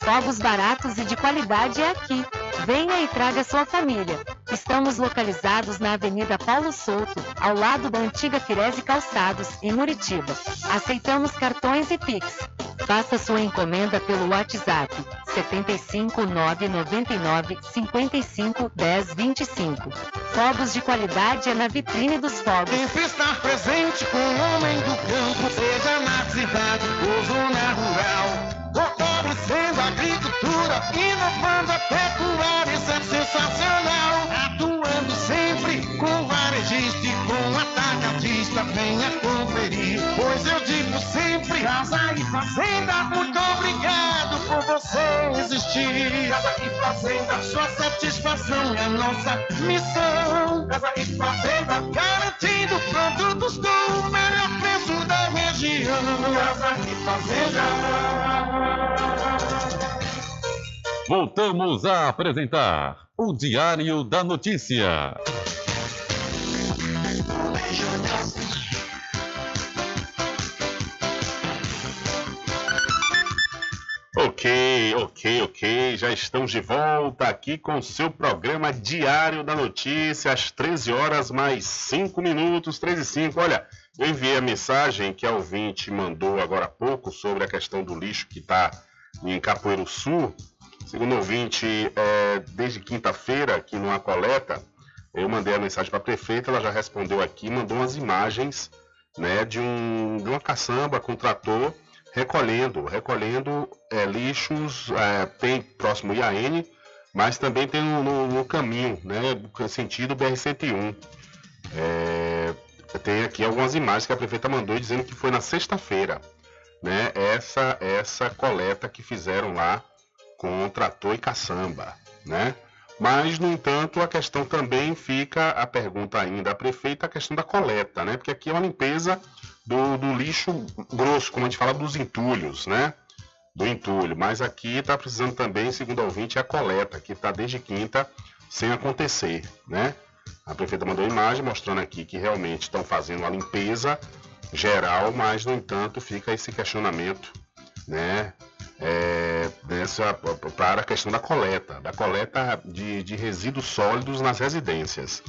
Fogos baratos e de qualidade é aqui. Venha e traga sua família. Estamos localizados na Avenida Paulo Souto, ao lado da antiga Firese Calçados, em Muritiba. Aceitamos cartões e Pix. Faça sua encomenda pelo WhatsApp 75 999 55 10 25. Fogos de qualidade é na Vitrine dos Fogos. Sempre estar presente com o homem do campo, seja na cidade ou zona rural. Fortalecendo a agricultura, inovando a pecuária, isso é sensacional. Atuando sempre com varejista e com atacadista, venha conferir. Pois eu digo sempre, casa e fazenda, muito obrigado por você existir. Casa e fazenda, sua satisfação é nossa missão. Casa e fazenda, garantindo produtos do melhor preço da região. Casa e fazenda. Voltamos a apresentar o Diário da Notícia. Ok, ok, ok. Já estamos de volta aqui com o seu programa Diário da Notícia, às 13 horas mais 5 minutos, 13 e 5. Olha, eu enviei a mensagem que a ouvinte mandou agora há pouco sobre a questão do lixo que está em Capoeiro Sul. Segundo o ouvinte, é, desde quinta-feira, aqui numa coleta, eu mandei a mensagem para a prefeita, ela já respondeu aqui, mandou umas imagens né, de, um, de uma caçamba com trator recolhendo, recolhendo é, lixos, é, tem próximo IAN, mas também tem no, no, no caminho, né, sentido BR-101. É, tem aqui algumas imagens que a prefeita mandou dizendo que foi na sexta-feira, né, essa, essa coleta que fizeram lá com trator e caçamba, né? Mas, no entanto, a questão também fica, a pergunta ainda à prefeita, a questão da coleta, né? Porque aqui é uma limpeza do, do lixo grosso, como a gente fala dos entulhos, né? Do entulho. Mas aqui está precisando também, segundo o ouvinte, a coleta, que está desde quinta sem acontecer, né? A prefeita mandou imagem mostrando aqui que realmente estão fazendo a limpeza geral, mas, no entanto, fica esse questionamento, né? É, para a questão da coleta, da coleta de, de resíduos sólidos nas residências.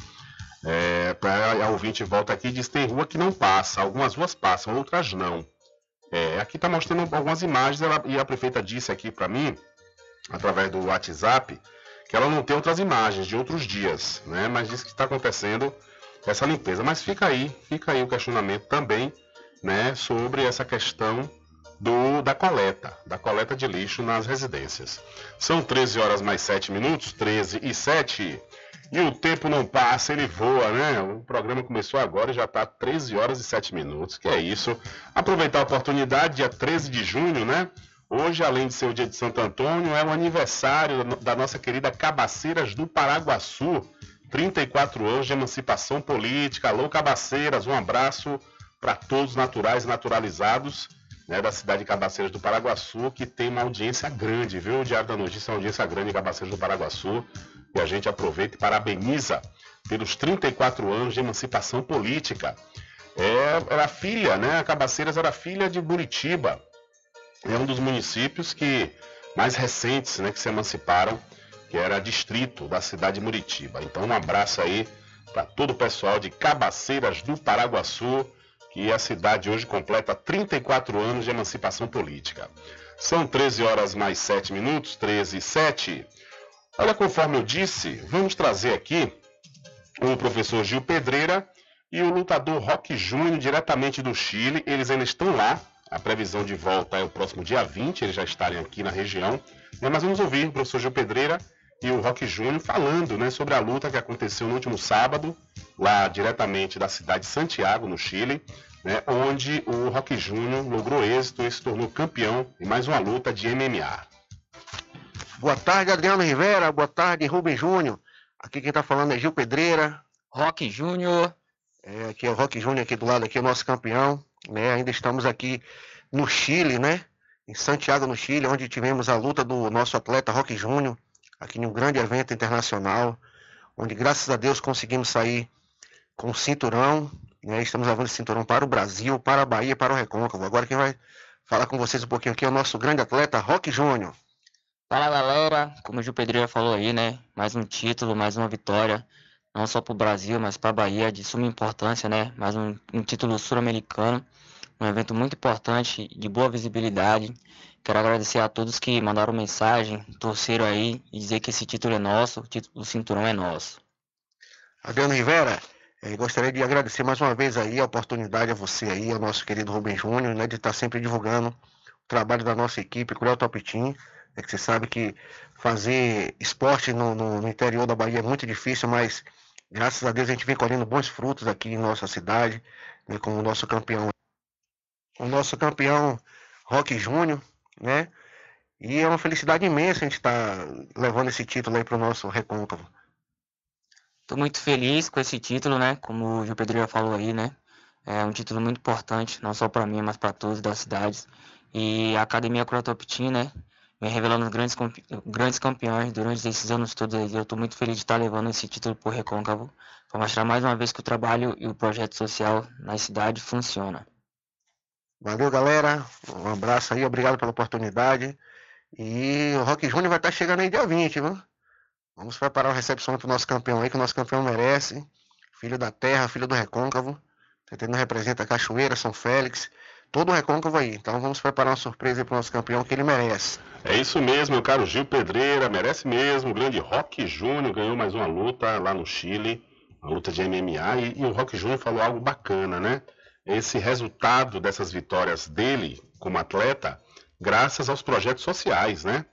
É, para a ouvinte volta aqui diz tem rua que não passa, algumas ruas passam, outras não. É, aqui está mostrando algumas imagens ela, e a prefeita disse aqui para mim, através do WhatsApp, que ela não tem outras imagens de outros dias, né? Mas diz que está acontecendo essa limpeza. Mas fica aí, fica aí o questionamento também, né, sobre essa questão do, da coleta, da coleta de lixo nas residências. São 13 horas mais 7 minutos, 13 e 7. E o tempo não passa, ele voa, né? O programa começou agora e já está 13 horas e 7 minutos. Que é isso. Aproveitar a oportunidade, dia 13 de junho, né? Hoje, além de ser o dia de Santo Antônio, é o aniversário da nossa querida Cabaceiras do Paraguaçu. 34 anos de emancipação política. Alô, Cabaceiras, um abraço para todos naturais e naturalizados né, da cidade de Cabaceiras do Paraguaçu, que tem uma audiência grande, viu? O Diário da Notícia é uma audiência grande em Cabaceiras do Paraguaçu. E a gente aproveita e parabeniza pelos 34 anos de emancipação política. É, era filha, né? Cabaceiras era filha de Buritiba. É um dos municípios que mais recentes, né, que se emanciparam, que era distrito da cidade de Muritiba. Então, um abraço aí para todo o pessoal de Cabaceiras do Paraguaçu que a cidade hoje completa 34 anos de emancipação política. São 13 horas mais 7 minutos, 13 e 7. Olha, conforme eu disse, vamos trazer aqui o professor Gil Pedreira e o lutador Rock Júnior, diretamente do Chile. Eles ainda estão lá. A previsão de volta é o próximo dia 20, eles já estarem aqui na região. Mas vamos ouvir o professor Gil Pedreira e o Rock Júnior falando né, sobre a luta que aconteceu no último sábado, lá diretamente da cidade de Santiago, no Chile, né, onde o Rock Júnior logrou êxito e se tornou campeão em mais uma luta de MMA. Boa tarde, Adriano Rivera. Boa tarde, Rubem Júnior. Aqui quem está falando é Gil Pedreira. Rock Júnior. É, aqui é o Rock Júnior aqui do lado, aqui é o nosso campeão. Né? Ainda estamos aqui no Chile, né? Em Santiago, no Chile, onde tivemos a luta do nosso atleta Rock Júnior aqui em um grande evento internacional, onde graças a Deus conseguimos sair com o cinturão, né? Estamos levando esse cinturão para o Brasil, para a Bahia, para o Recôncavo. Agora quem vai falar com vocês um pouquinho aqui é o nosso grande atleta, Rock Júnior. Fala galera, como o Gil Pedreira falou aí, né? Mais um título, mais uma vitória, não só para o Brasil, mas para a Bahia, de suma importância, né? Mais um, um título sul-americano, um evento muito importante, de boa visibilidade, Quero agradecer a todos que mandaram mensagem, torceram aí e dizer que esse título é nosso, o, cinturão é nosso. Adriano Rivera, eh, gostaria de agradecer mais uma vez aí a oportunidade a você aí, ao nosso querido Rubem Júnior, né, de estar sempre divulgando o trabalho da nossa equipe, Cruel Top Team. É que você sabe que fazer esporte no, no, no interior da Bahia é muito difícil, mas graças a Deus a gente vem colhendo bons frutos aqui em nossa cidade, né, com o nosso campeão. O nosso campeão Rock Júnior, né? E é uma felicidade imensa a gente estar tá levando esse título aí para o nosso recôncavo. Estou muito feliz com esse título, né? Como o Gil Pedro falou aí, né? É um título muito importante, não só para mim, mas para todos das cidades. E a Academia Crotop Team, né? Vem revelando grandes, grandes campeões durante esses anos todos. Eu estou muito feliz de estar tá levando esse título por Recôncavo para mostrar mais uma vez que o trabalho e o projeto social na cidade funciona. Valeu, galera. Um abraço aí, obrigado pela oportunidade. E o Rock Júnior vai estar chegando aí dia 20, viu? Vamos preparar a recepção pro nosso campeão aí, que o nosso campeão merece. Filho da terra, filho do recôncavo. Tá entendendo? Representa Cachoeira, São Félix. Todo o recôncavo aí. Então vamos preparar uma surpresa aí pro nosso campeão que ele merece. É isso mesmo, meu caro Gil Pedreira, merece mesmo. O grande Rock Júnior ganhou mais uma luta lá no Chile, uma luta de MMA, e, e o Rock Júnior falou algo bacana, né? Esse resultado dessas vitórias dele como atleta, graças aos projetos sociais, né?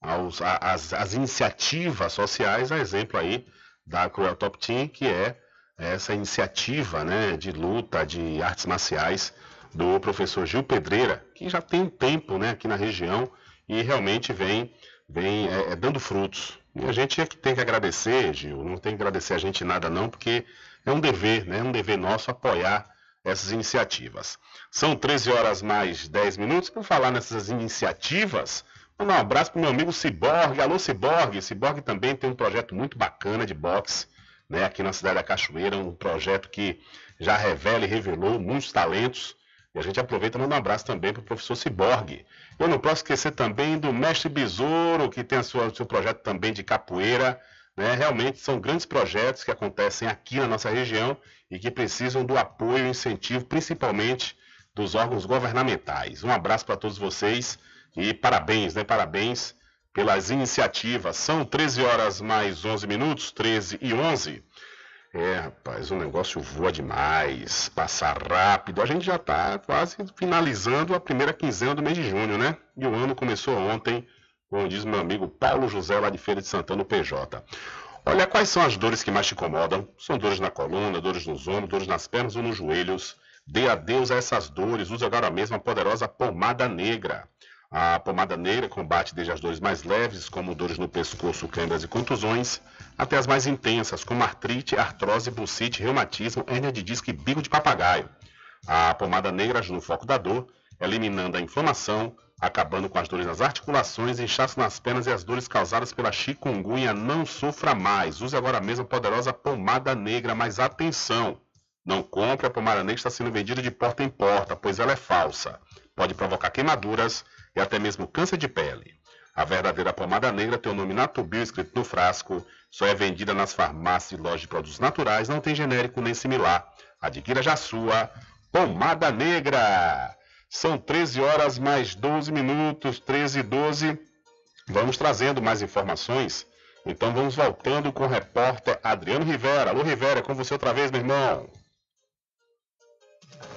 Aos, a, as, as iniciativas sociais, a exemplo aí da Cruel Top Team, que é essa iniciativa né, de luta de artes marciais do professor Gil Pedreira, que já tem um tempo né, aqui na região e realmente vem, vem é, é, dando frutos. E a gente é que tem que agradecer, Gil, não tem que agradecer a gente nada não, porque é um dever, né, é um dever nosso apoiar essas iniciativas. São 13 horas mais 10 minutos. Por falar nessas iniciativas, mandar um abraço para o meu amigo Ciborgue. Alô, Ciborgue. Ciborgue também tem um projeto muito bacana de boxe né, aqui na cidade da Cachoeira, um projeto que já revela e revelou muitos talentos. E a gente aproveita e manda um abraço também para o professor Ciborgue. Eu não posso esquecer também do Mestre Besouro, que tem o seu projeto também de capoeira. Né? Realmente são grandes projetos que acontecem aqui na nossa região e que precisam do apoio e incentivo, principalmente dos órgãos governamentais. Um abraço para todos vocês e parabéns, né? Parabéns pelas iniciativas. São 13 horas mais 11 minutos, 13 e 11. É, rapaz, o negócio voa demais, passa rápido. A gente já está quase finalizando a primeira quinzena do mês de junho, né? E o ano começou ontem, como diz meu amigo Paulo José, lá de Feira de Santana, PJ. Olha, quais são as dores que mais te incomodam? São dores na coluna, dores nos ombros, dores nas pernas ou nos joelhos? Dê adeus a essas dores. Use agora mesmo a poderosa pomada negra. A pomada negra combate desde as dores mais leves, como dores no pescoço, câimbras e contusões, até as mais intensas, como artrite, artrose, bucite, reumatismo, hérnia de disco e bico de papagaio. A pomada negra ajuda no foco da dor, eliminando a inflamação, acabando com as dores nas articulações, inchaço nas pernas e as dores causadas pela chikungunya. Não sofra mais. Use agora mesmo a poderosa pomada negra, mas atenção! Não compre a pomada negra está sendo vendida de porta em porta, pois ela é falsa. Pode provocar queimaduras, e até mesmo câncer de pele. A verdadeira pomada negra tem o nome Natubio escrito no frasco, só é vendida nas farmácias e lojas de produtos naturais, não tem genérico nem similar. Adquira já sua pomada negra. São 13 horas mais 12 minutos, 13 e 12. Vamos trazendo mais informações. Então vamos voltando com o repórter Adriano Rivera. Alô Rivera, é com você outra vez, meu irmão.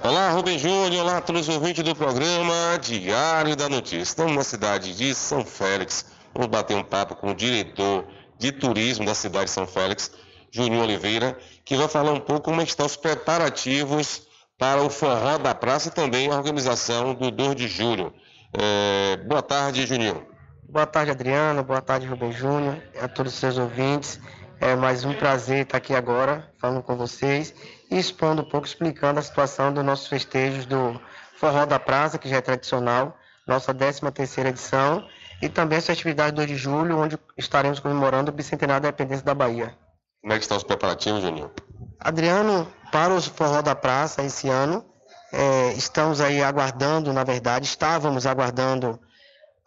Olá, Rubem Júnior, olá todos os ouvintes do programa Diário da Notícia. Estamos na cidade de São Félix. Vamos bater um papo com o diretor de turismo da cidade de São Félix, Juninho Oliveira, que vai falar um pouco como estão os preparativos para o Forró da Praça também a organização do 2 de julho. É... Boa tarde, Juninho. Boa tarde, Adriano. Boa tarde, Rubem Júnior, a todos os seus ouvintes. É mais um prazer estar aqui agora falando com vocês e expondo um pouco, explicando a situação dos nossos festejos do Forró da Praça, que já é tradicional, nossa 13 terceira edição, e também festividades do 2 de julho, onde estaremos comemorando o bicentenário da independência da Bahia. Como é que estão os preparativos, Juninho? Adriano, para o Forró da Praça esse ano, é, estamos aí aguardando, na verdade, estávamos aguardando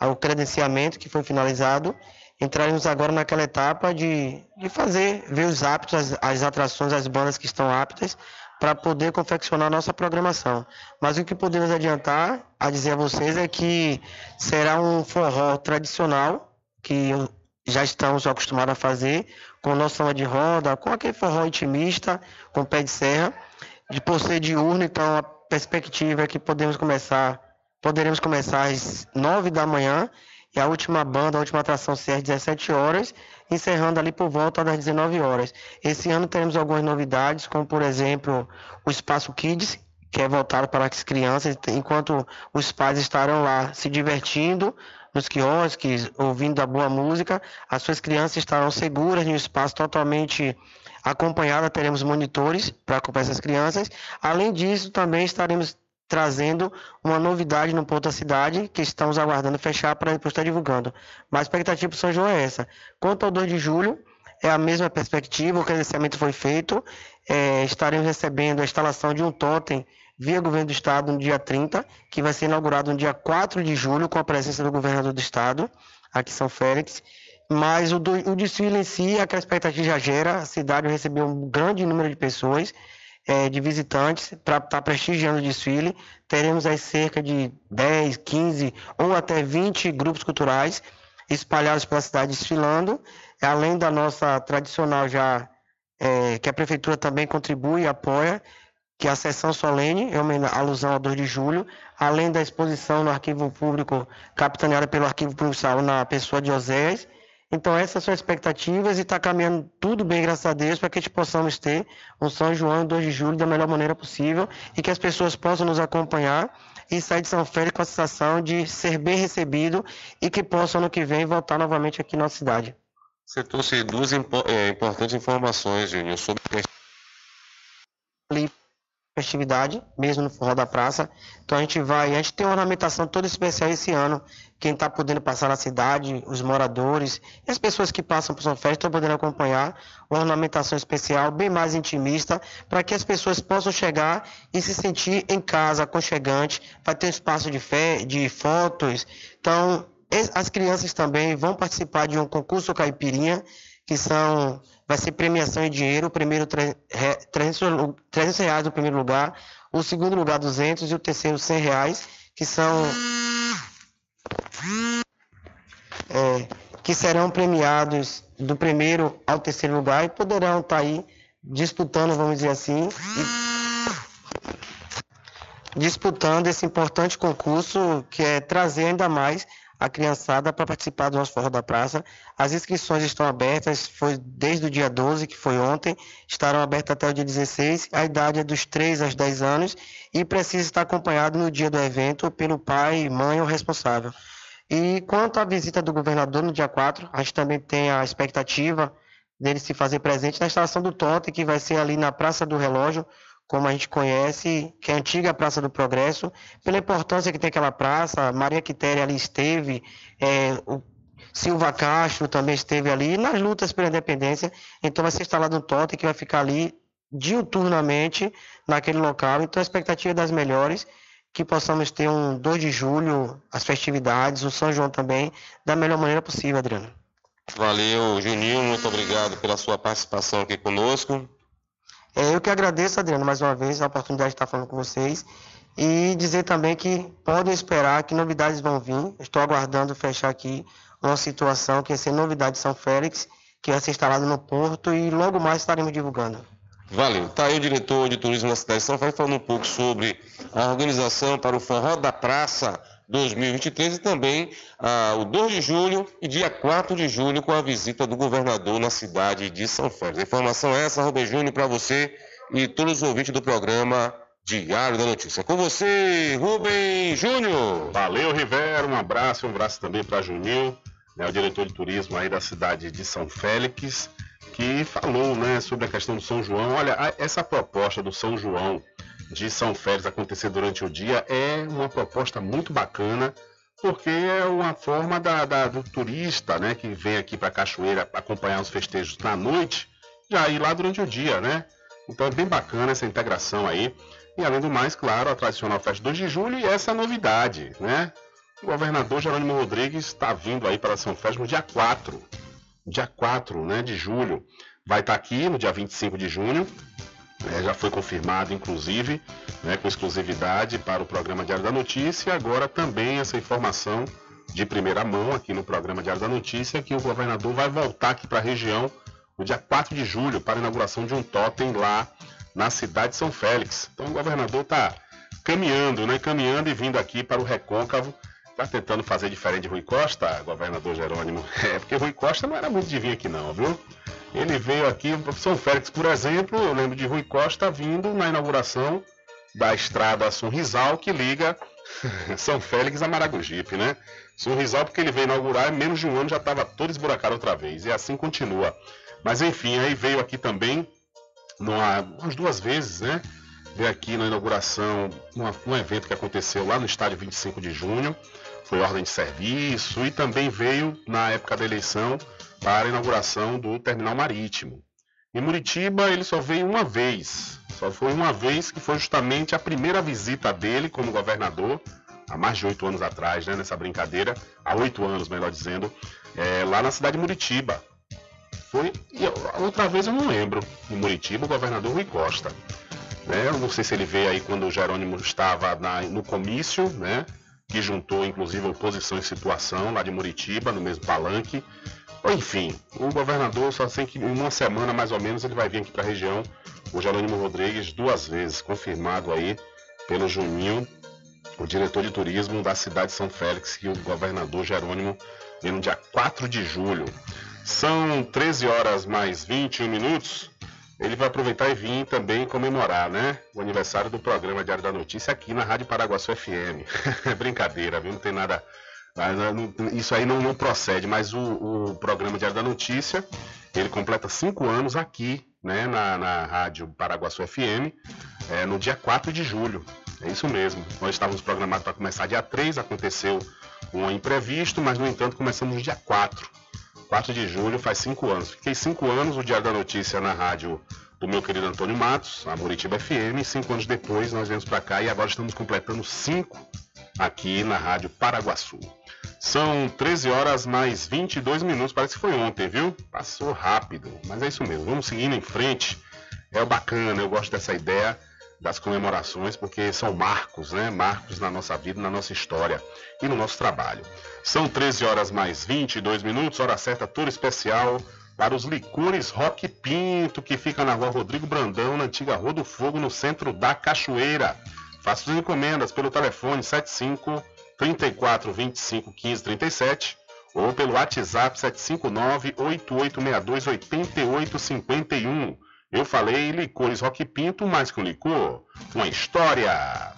o credenciamento que foi finalizado entraremos agora naquela etapa de, de fazer, ver os aptos, as, as atrações, as bandas que estão aptas, para poder confeccionar nossa programação. Mas o que podemos adiantar a dizer a vocês é que será um forró tradicional, que já estamos acostumados a fazer, com noção de roda, com aquele forró intimista, com pé de serra, de por ser diurno, então a perspectiva é que podemos começar, poderemos começar às nove da manhã e a última banda, a última atração ser às 17 horas, encerrando ali por volta das 19 horas. Esse ano teremos algumas novidades, como por exemplo o Espaço Kids, que é voltado para as crianças, enquanto os pais estarão lá se divertindo nos quiosques, ouvindo a boa música, as suas crianças estarão seguras um espaço totalmente acompanhado, teremos monitores para acompanhar essas crianças. Além disso, também estaremos trazendo uma novidade no ponto da cidade que estamos aguardando fechar para depois estar divulgando. Mas a expectativa para São João é essa. Quanto ao 2 de julho, é a mesma perspectiva, o credenciamento foi feito, é, estaremos recebendo a instalação de um totem via governo do estado no dia 30, que vai ser inaugurado no dia 4 de julho com a presença do governador do estado, aqui São Félix. Mas o, do, o desfile em si, aquela expectativa já gera, a cidade recebeu um grande número de pessoas, é, de visitantes, para estar tá prestigiando o desfile. Teremos aí cerca de 10, 15 ou até 20 grupos culturais espalhados pela cidade desfilando, além da nossa tradicional já, é, que a prefeitura também contribui e apoia, que é a sessão solene, em alusão ao 2 de julho, além da exposição no arquivo público, capitaneada pelo arquivo provincial na pessoa de Oséias. Então essas são as expectativas e está caminhando tudo bem, graças a Deus, para que a gente possamos ter um São João 2 de julho da melhor maneira possível e que as pessoas possam nos acompanhar e sair de São Félix com a sensação de ser bem recebido e que possam ano que vem voltar novamente aqui na nossa cidade. Você trouxe duas impo é, importantes informações, Júnior, sobre festividade, mesmo no Forró da Praça. Então a gente vai, a gente tem uma ornamentação toda especial esse ano. Quem está podendo passar na cidade, os moradores as pessoas que passam por São Félix estão podendo acompanhar uma ornamentação especial, bem mais intimista, para que as pessoas possam chegar e se sentir em casa, aconchegante. Vai ter um espaço de, fé, de fotos. Então, as crianças também vão participar de um concurso caipirinha, que são vai ser premiação em dinheiro, o primeiro 300, 300 reais no primeiro lugar, o segundo lugar 200 e o terceiro 100 reais, que são é, que serão premiados do primeiro ao terceiro lugar e poderão estar tá aí disputando, vamos dizer assim, disputando esse importante concurso que é trazer ainda mais a criançada para participar do nosso Forró da Praça. As inscrições estão abertas, foi desde o dia 12, que foi ontem, estarão abertas até o dia 16. A idade é dos 3 aos 10 anos e precisa estar acompanhado no dia do evento pelo pai, mãe ou responsável. E quanto à visita do governador no dia 4, a gente também tem a expectativa dele se fazer presente na instalação do Totem, que vai ser ali na Praça do Relógio, como a gente conhece, que é a antiga Praça do Progresso, pela importância que tem aquela praça, Maria Quitéria ali esteve, é, o Silva Castro também esteve ali, nas lutas pela independência, então vai ser instalado um totem que vai ficar ali diuturnamente naquele local, então a expectativa é das melhores, que possamos ter um 2 de julho, as festividades, o São João também, da melhor maneira possível, Adriano. Valeu, Juninho, muito obrigado pela sua participação aqui conosco. É, eu que agradeço, Adriano, mais uma vez a oportunidade de estar falando com vocês e dizer também que podem esperar que novidades vão vir. Estou aguardando fechar aqui uma situação que vai ser novidade de São Félix, que vai ser instalado no Porto e logo mais estaremos divulgando. Valeu. Está aí o diretor de turismo da cidade de São Félix falando um pouco sobre a organização para o Forró da Praça 2023 e também ah, o 2 de julho e dia 4 de julho com a visita do governador na cidade de São Félix. Informação é essa, Rubem Júnior, para você e todos os ouvintes do programa Diário da Notícia. Com você, Rubem Júnior. Valeu, Rivera. Um abraço, um abraço também para Juninho, né, o diretor de turismo aí da cidade de São Félix, que falou né, sobre a questão do São João. Olha, essa proposta do São João de São Félix acontecer durante o dia é uma proposta muito bacana, porque é uma forma da, da do turista, né, que vem aqui para a cachoeira acompanhar os festejos na noite, já ir lá durante o dia, né? Então é bem bacana essa integração aí. E além do mais, claro, a tradicional festa 2 de julho e essa novidade, né? O governador Jerônimo Rodrigues está vindo aí para São Félix no dia 4. Dia 4 né, de julho. Vai estar tá aqui no dia 25 de junho, é, já foi confirmado, inclusive, né, com exclusividade para o programa Diário da Notícia. E agora também essa informação de primeira mão aqui no programa Diário da Notícia que o governador vai voltar aqui para a região no dia 4 de julho para a inauguração de um totem lá na cidade de São Félix. Então o governador está caminhando, né? Caminhando e vindo aqui para o Recôncavo. Está tentando fazer diferente de Rui Costa, governador Jerônimo. [laughs] É, porque Rui Costa não era muito de vir aqui não, viu? Ele veio aqui, o São Félix, por exemplo, eu lembro de Rui Costa vindo na inauguração da estrada Sorrisal que liga [laughs] São Félix a Maragogipe, né? Sorrisal porque ele veio inaugurar, em menos de um ano já estava todo esburacado outra vez, e assim continua. Mas enfim, aí veio aqui também, numa, umas duas vezes, né? Veio aqui na inauguração, numa, um evento que aconteceu lá no estádio 25 de junho, foi ordem de serviço, e também veio na época da eleição para a inauguração do terminal marítimo. Em Muritiba ele só veio uma vez, Só foi uma vez que foi justamente a primeira visita dele como governador, há mais de oito anos atrás, né, nessa brincadeira, há oito anos, melhor dizendo, é, lá na cidade de Muritiba. Foi, e outra vez eu não lembro, em Muritiba, o governador Rui Costa. Né, eu não sei se ele veio aí quando o Jerônimo estava na, no comício, né, que juntou inclusive oposição em situação lá de Muritiba, no mesmo palanque. Enfim, o governador só sei que em uma semana mais ou menos ele vai vir aqui para a região, o Jerônimo Rodrigues, duas vezes, confirmado aí pelo Juninho, o diretor de turismo da cidade de São Félix, que o governador Jerônimo no dia 4 de julho. São 13 horas mais 21 minutos. Ele vai aproveitar e vir também comemorar, né? O aniversário do programa Diário da Notícia aqui na Rádio Paraguaçu FM. [laughs] Brincadeira, viu? Não tem nada. Isso aí não, não procede, mas o, o, programa Diário da Notícia, ele completa cinco anos aqui, né, na, na Rádio Paraguaçu FM, é, no dia 4 de julho. É isso mesmo. Nós estávamos programados para começar dia 3, aconteceu um imprevisto, mas no entanto começamos dia 4. 4 de julho faz cinco anos. Fiquei cinco anos o Diário da Notícia na rádio do meu querido Antônio Matos, a Muritiba FM. Cinco anos depois nós viemos para cá e agora estamos completando cinco aqui na Rádio Paraguaçu. São 13 horas mais 22 minutos, parece que foi ontem, viu? Passou rápido, mas é isso mesmo. Vamos seguindo em frente. É bacana, eu gosto dessa ideia das comemorações, porque são marcos, né? Marcos na nossa vida, na nossa história e no nosso trabalho. São 13 horas mais 22 minutos, hora certa toda especial para os licores Rock Pinto, que fica na rua Rodrigo Brandão, na antiga Rua do Fogo, no centro da Cachoeira. Faça suas encomendas pelo telefone 75 34 25 15 37 ou pelo WhatsApp 759 8862 8851. Eu falei licores Rock Pinto, mais que um licor, uma história.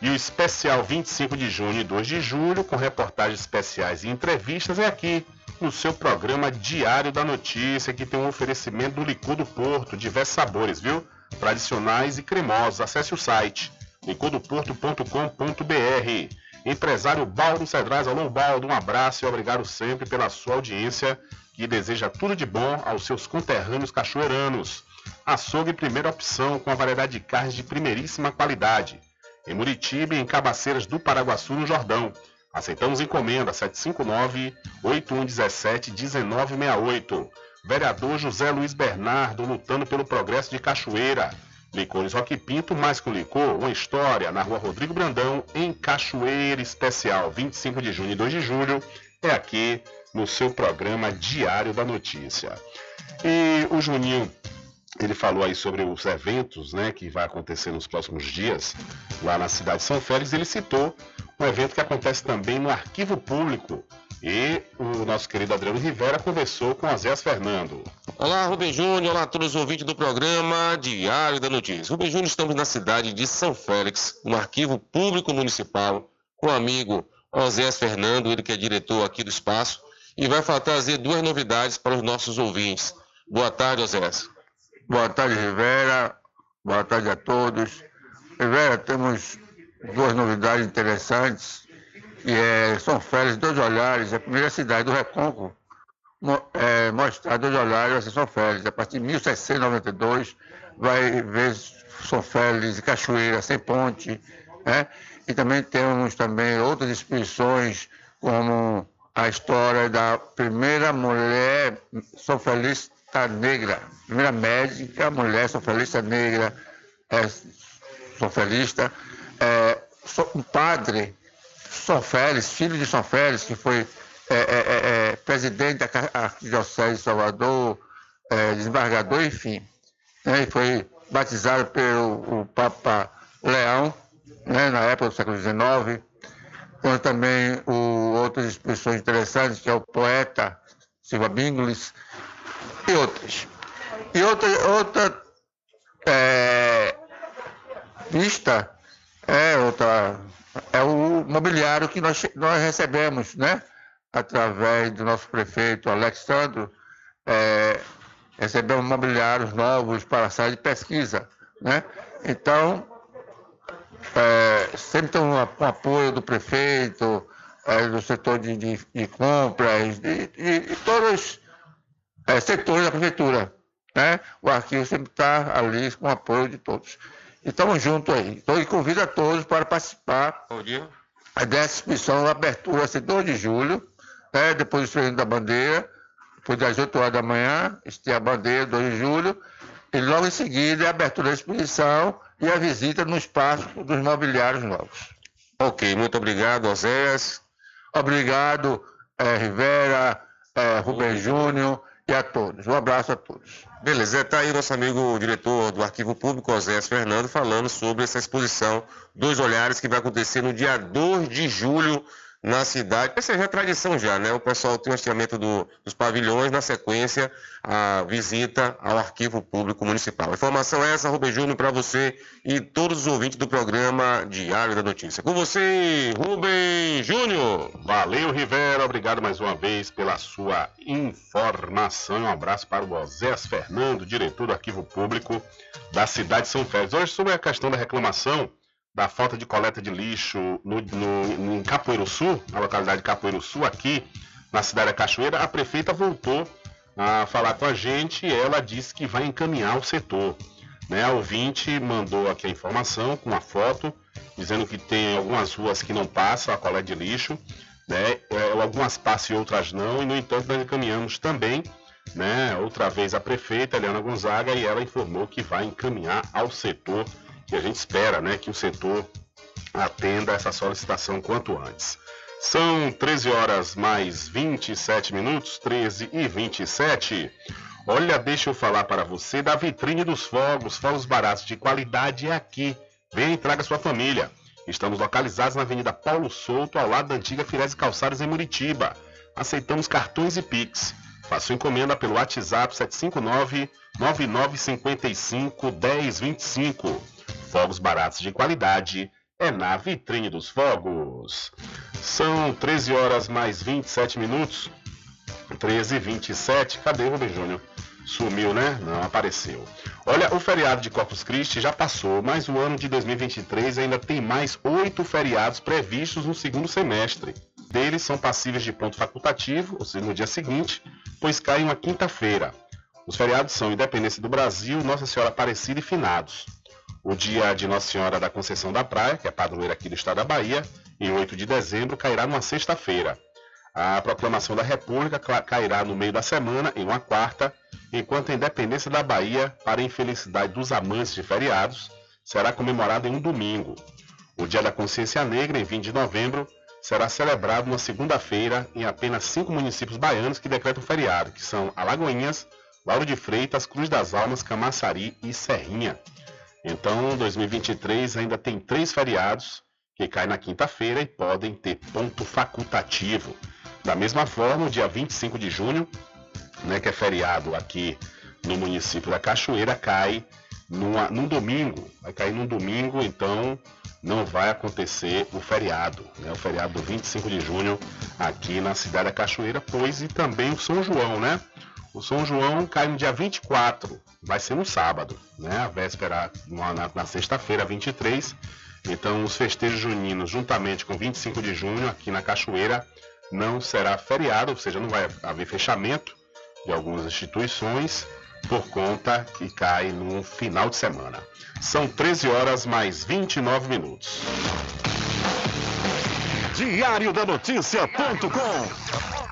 E o especial 25 de junho e 2 de julho, com reportagens especiais e entrevistas, é aqui no seu programa Diário da Notícia, que tem um oferecimento do Licor do Porto, diversos sabores, viu? Tradicionais e cremosos. Acesse o site licordoporto.com.br. Empresário Baldo Cedrais, alô Baldo, um abraço e obrigado sempre pela sua audiência, que deseja tudo de bom aos seus conterrâneos cachoeiranos. Açougue primeira opção, com a variedade de carnes de primeiríssima qualidade em Muritiba e em Cabaceiras do Paraguaçu, no Jordão. Aceitamos encomenda 759-8117-1968. Vereador José Luiz Bernardo lutando pelo progresso de Cachoeira. Licores Rock Pinto, mais que um licor, uma história, na rua Rodrigo Brandão, em Cachoeira Especial, 25 de junho e 2 de julho, é aqui no seu programa Diário da Notícia. E o Juninho ele falou aí sobre os eventos né, que vai acontecer nos próximos dias lá na cidade de São Félix. Ele citou um evento que acontece também no Arquivo Público. E o nosso querido Adriano Rivera conversou com Azés Fernando. Olá, Rubem Júnior. Olá a todos os ouvintes do programa Diário da Notícia. Rubem Júnior, estamos na cidade de São Félix, no Arquivo Público Municipal, com o amigo Osés Fernando, ele que é diretor aqui do espaço, e vai trazer duas novidades para os nossos ouvintes. Boa tarde, Osés. Boa tarde, Rivera. Boa tarde a todos. Rivera, temos duas novidades interessantes. É São Félix, dois olhares, é a primeira cidade do Recôncavo é, mostrar dois olhares vai ser São Félix. A partir de 1792 vai ver São Félix e Cachoeira sem ponte. Né? E também temos também outras exposições, como a história da primeira mulher Félix negra, primeira médica, mulher sofelista negra, é, sofelista, é, um padre São Félix, filho de São Félix, que foi é, é, é, é presidente da Arquidiocese de Salvador, desembargador, enfim. Né, e foi batizado pelo Papa Leão, né, na época do século XIX. Temos também o, outras expressões interessantes, que é o poeta Silva Binglis, e outras. E outra, outra é, vista é outra é o mobiliário que nós, nós recebemos, né? Através do nosso prefeito Alexandro, é, recebemos mobiliários novos para a sala de pesquisa, né? Então, é, sempre tem um, apoio do prefeito, é, do setor de, de, de compras, e todos é, setores da prefeitura. né? O arquivo sempre está ali com o apoio de todos. E estamos juntos aí. Então, e convido a todos para participar dessa exposição, abertura, assim, 2 de julho, né? depois do treino da bandeira, depois das 8 horas da manhã, este é a bandeira, 2 de julho, e logo em seguida a abertura da exposição e a visita no espaço dos mobiliários novos. Ok, muito obrigado, Oséias. Obrigado, eh, Rivera, eh, Rubem Júnior e a todos. Um abraço a todos. Beleza, está aí nosso amigo diretor do Arquivo Público, Oséias Fernando, falando sobre essa exposição Dois Olhares que vai acontecer no dia 2 de julho na cidade. Essa já é tradição já, né? O pessoal tem o hasteamento do, dos pavilhões, na sequência, a visita ao Arquivo Público Municipal. Informação é essa, Rubem Júnior, para você e todos os ouvintes do programa Diário da Notícia. Com você, Rubem Júnior. Valeu, Rivera. Obrigado mais uma vez pela sua informação. Um abraço para o Osés Fernando, diretor do Arquivo Público da cidade de São Félix. Hoje, sobre a questão da reclamação da falta de coleta de lixo no, no, em Capoeiro Sul, na localidade de Capoeiro Sul, aqui na cidade da Cachoeira, a prefeita voltou a falar com a gente e ela disse que vai encaminhar o setor. Né? A ouvinte mandou aqui a informação com uma foto, dizendo que tem algumas ruas que não passam a coleta de lixo, né? É, algumas passam e outras não, e no entanto nós encaminhamos também né, outra vez a prefeita, Eliana Gonzaga, e ela informou que vai encaminhar ao setor que a gente espera né, que o setor atenda essa solicitação quanto antes. São 13 horas mais 27 minutos, 13 e 27. Olha, deixa eu falar para você da vitrine dos fogos. Fogos baratos de qualidade é aqui. Venha e traga sua família. Estamos localizados na Avenida Paulo Souto, ao lado da antiga Firese Calçados em Muritiba. Aceitamos cartões e Pix. Faça encomenda pelo WhatsApp 759 9955 1025. Fogos baratos de qualidade é na vitrine dos fogos. São 13 horas mais 27 minutos. 13 e 27. Cadê o Rubem Júnior? Sumiu, né? Não apareceu. Olha, o feriado de Corpus Christi já passou, mas o ano de 2023 ainda tem mais oito feriados previstos no segundo semestre. Deles são passíveis de ponto facultativo, ou seja, no dia seguinte, pois cai uma quinta-feira. Os feriados são Independência do Brasil, Nossa Senhora Aparecida e Finados. O dia de Nossa Senhora da Conceição da Praia, que é padroeira aqui do estado da Bahia, em 8 de dezembro, cairá numa sexta-feira. A proclamação da República cairá no meio da semana, em uma quarta, enquanto a independência da Bahia, para a infelicidade dos amantes de feriados, será comemorada em um domingo. O Dia da Consciência Negra, em 20 de novembro, será celebrado na segunda-feira em apenas cinco municípios baianos que decretam feriado, que são Alagoinhas, Lauro de Freitas, Cruz das Almas, Camaçari e Serrinha. Então, 2023 ainda tem três feriados que caem na quinta-feira e podem ter ponto facultativo. Da mesma forma, o dia 25 de junho, né, que é feriado aqui no município da Cachoeira, cai numa, num domingo. Vai cair num domingo, então não vai acontecer o feriado, né, o feriado do 25 de junho aqui na cidade da Cachoeira, pois e também o São João, né? O São João cai no dia 24, vai ser no sábado, né? A véspera na, na, sexta-feira, 23. Então, os festejos juninos, juntamente com 25 de junho, aqui na Cachoeira, não será feriado, ou seja, não vai haver fechamento de algumas instituições por conta que cai no final de semana. São 13 horas mais 29 minutos. Diário da Notícia.com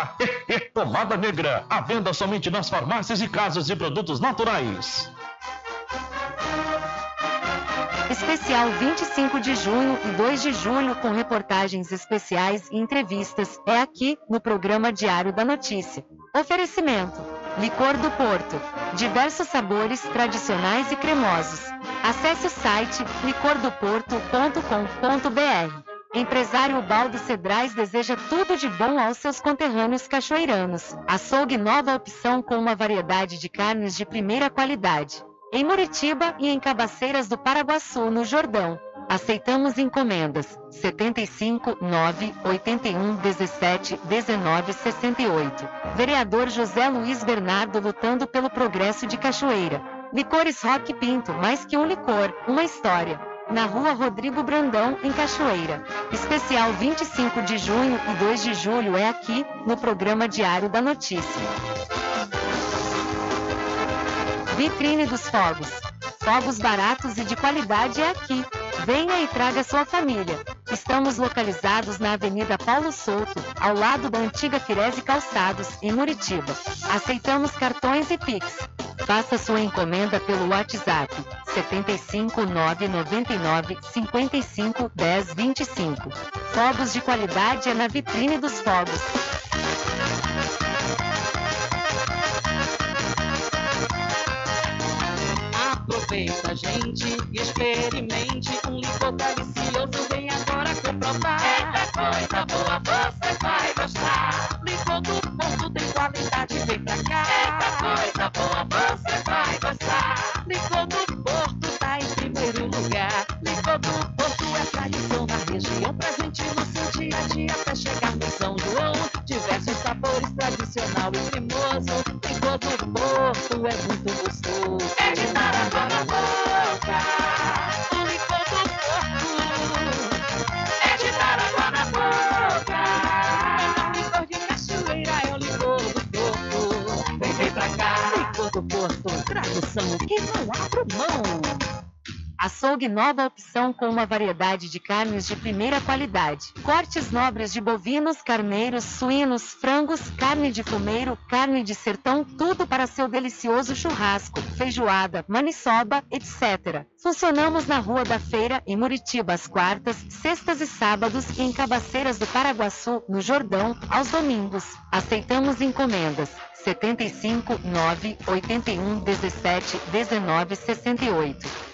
orar Pomada Negra, à venda somente nas farmácias e casas de produtos naturais. Especial 25 de junho e 2 de julho com reportagens especiais e entrevistas é aqui no programa Diário da Notícia. Oferecimento: Licor do Porto. Diversos sabores tradicionais e cremosos. Acesse o site licordoporto.com.br. Empresário Baldo Cedrais deseja tudo de bom aos seus conterrâneos cachoeiranos. Açougue nova opção com uma variedade de carnes de primeira qualidade. Em Muritiba e em Cabaceiras do Paraguaçu, no Jordão. Aceitamos encomendas 75 9 81 17 19 68. Vereador José Luiz Bernardo lutando pelo progresso de Cachoeira. Licores Rock Pinto, mais que um licor, uma história. Na rua Rodrigo Brandão, em Cachoeira. Especial 25 de junho e 2 de julho é aqui, no programa Diário da Notícia. Vitrine dos Fogos. Fogos baratos e de qualidade é aqui. Venha e traga sua família. Estamos localizados na Avenida Paulo Souto, ao lado da antiga Firese Calçados, em Muritiba. Aceitamos cartões e Pix. Faça sua encomenda pelo WhatsApp 75 999 55 10 25. Fogos de qualidade é na Vitrine dos Fogos. Aproveita, gente, e experimente um licor delicioso. Vem agora comprovar. Eita coisa boa, você vai gostar. Licor do Porto tem qualidade, vem pra cá. Eita coisa boa, você vai gostar. Licor do Porto tá em primeiro lugar. Licor do Porto é tradição na região, presente no seu dia a dia até chegar no São João. Diversos sabores, tradicional e cremoso. Licor do Porto é muito gostoso. É do Porto. Tradução que não mão. Açougue nova opção com uma variedade de carnes de primeira qualidade. Cortes nobres de bovinos, carneiros, suínos, frangos, carne de fumeiro, carne de sertão, tudo para seu delicioso churrasco, feijoada, maniçoba, etc. Funcionamos na Rua da Feira, em Muritiba, às quartas, sextas e sábados e em Cabaceiras do Paraguaçu, no Jordão, aos domingos. Aceitamos encomendas. 75 9 81 17 19 68.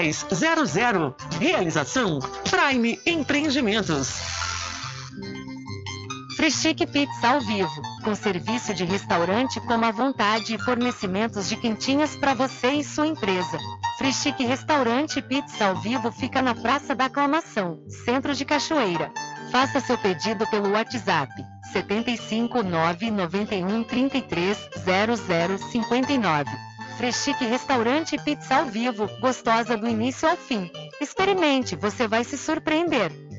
1000. Realização Prime Empreendimentos. Freschique Pizza ao vivo, com serviço de restaurante como à vontade e fornecimentos de quentinhas para você e sua empresa. Freschique Restaurante Pizza ao vivo fica na Praça da Aclamação, Centro de Cachoeira. Faça seu pedido pelo WhatsApp 75 991 33 00 59. Freschique Restaurante e Pizza ao vivo, gostosa do início ao fim. Experimente, você vai se surpreender.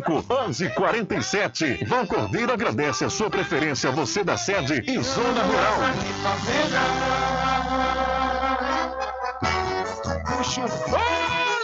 1147. Vão Cordeiro agradece a sua preferência, você da sede e Zona Rural.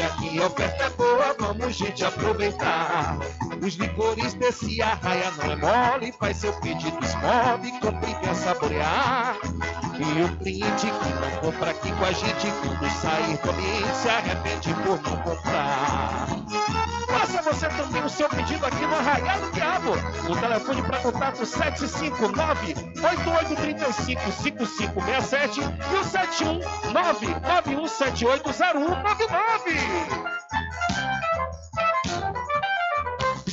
aqui a oferta é boa, vamos gente aproveitar. Os licores desse arraia não é mole, faz seu pedido, esmove, compre e saborear. E o cliente que não compra aqui com a gente, quando sair ambiente, se arrepende por não comprar. Faça você também o seu pedido aqui no Arraial do Diabo. O telefone para contato 759-8835-5567 e o 719-9178-0199.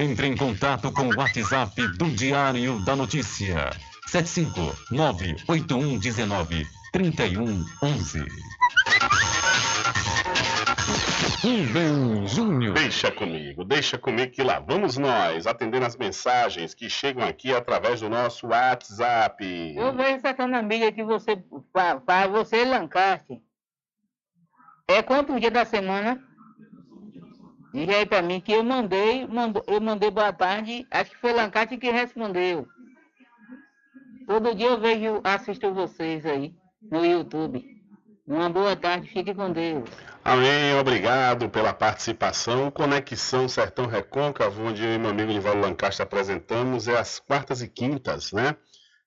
Entre em contato com o WhatsApp do Diário da Notícia. 759-8119-3111. Rubem Júnior. Deixa comigo, deixa comigo que lá vamos nós, atendendo as mensagens que chegam aqui através do nosso WhatsApp. Eu vejo essa canamilha que você faz, você Lancaster. É quantos dias da semana? Diz aí pra mim que eu mandei, mando- eu mandei boa tarde, acho que foi Lancaster que respondeu. Todo dia eu vejo, assisto vocês aí no YouTube. Uma boa tarde, fique com Deus. Amém, obrigado pela participação. Conexão Sertão Recôncavo, onde eu e meu amigo Nivaldo Lancaster apresentamos, é às quartas e quintas, né?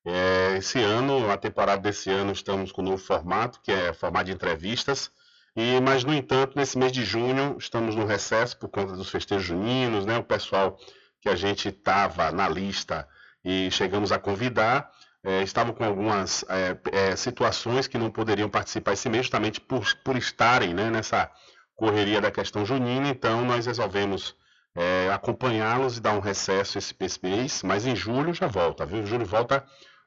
É, esse ano, a temporada desse ano, estamos com um novo formato, que é formato de entrevistas. E, mas, no entanto, nesse mês de junho, estamos no recesso por conta dos festejos juninos, né? O pessoal que a gente estava na lista e chegamos a convidar, eh, estavam com algumas eh, eh, situações que não poderiam participar esse mês, justamente por, por estarem né, nessa correria da questão junina. Então, nós resolvemos eh, acompanhá-los e dar um recesso esse, esse mês, mas em julho já volta, viu? Julho volta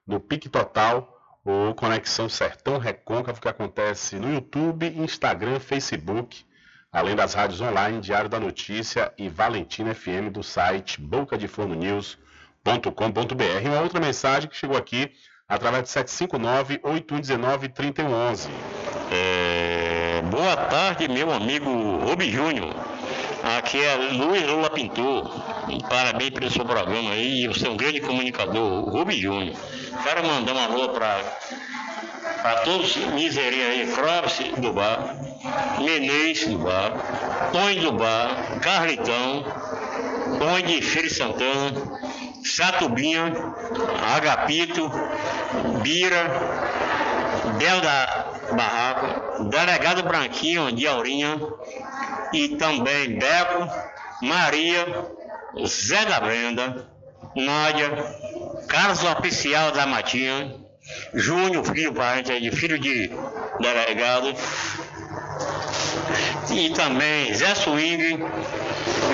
no pique total o Conexão Sertão Recôncavo, que acontece no YouTube, Instagram, Facebook, além das rádios online, Diário da Notícia e Valentina FM do site bocadefornonews.com.br. E uma outra mensagem que chegou aqui através de 759-8119-3111. É, boa tarde, meu amigo Rubi Júnior. Aqui é Luiz Lula Pintor. Parabéns pelo seu programa aí. Você é um grande comunicador, Rubi Júnior. Quero mandar um alô para todos os miserinhos aí, Clóvis do bar, Menezes do bar, Tony do bar, Carlitão, Tony de Feira Santana, Satubinha, Agapito, Bira, Del da Barraca, Delegado Branquinho de Aurinha e também Beco, Maria, Zé da Brenda, Nádia, Carlos Oficial da Matinha, Júnior, filho parente aí, filho de delegado, e também Zé Swing,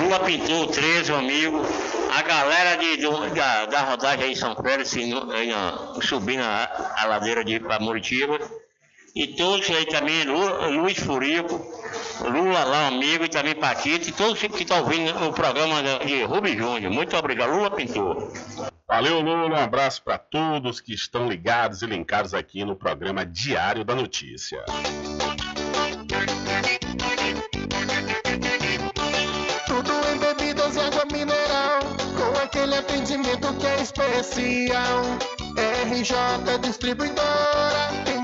Lula Pintor, 13, um amigo, a galera de, do- da, da rodagem aí em São Félix, subindo a, a ladeira de Muritiba, e todos aí também, Lu- Luiz Furico, Lula lá, amigo, e também Paquito, e todos que estão ouvindo o programa de, Rubem Júnior. Muito obrigado, Lula Pintor. Valeu, Lula. Um abraço para todos que estão ligados e linkados aqui no programa Diário da Notícia. Tudo em bebidas e água mineral, com aquele atendimento que é especial. RJ Distribuidora, tem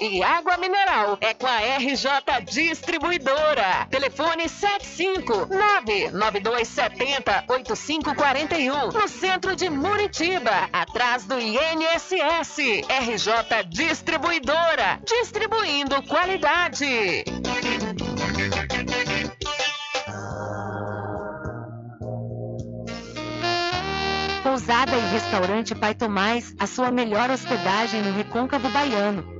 e água mineral é com a RJ Distribuidora. Telefone 75992708541 no centro de Muritiba, atrás do INSS. RJ Distribuidora, distribuindo qualidade. Pousada e Restaurante Pai Tomás, a sua melhor hospedagem no Recôncavo Baiano,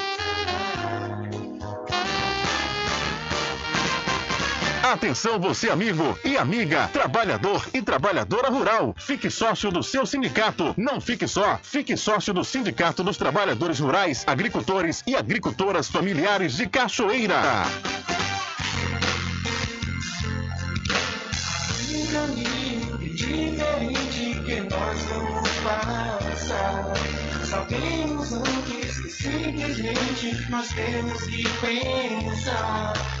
Atenção você amigo e amiga, trabalhador e trabalhadora rural. Fique sócio do seu sindicato. Não fique só, fique sócio do Sindicato dos Trabalhadores Rurais, Agricultores e Agricultoras Familiares de Cachoeira. Diferente que nós vamos passar. Sabemos antes que simplesmente nós temos que pensar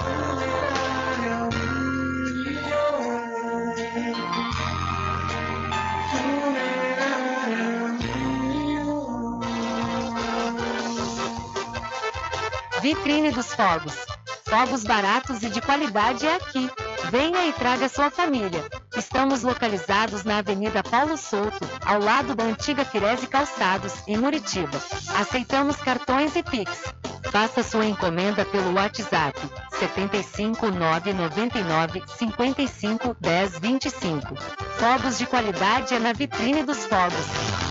Vitrine dos Fogos. Fogos baratos e de qualidade é aqui. Venha e traga sua família. Estamos localizados na Avenida Paulo Souto, ao lado da antiga Firese Calçados, em Muritiba. Aceitamos cartões e Pix. Faça sua encomenda pelo WhatsApp 75 999 55 10 25. Fogos de qualidade é na vitrine dos fogos.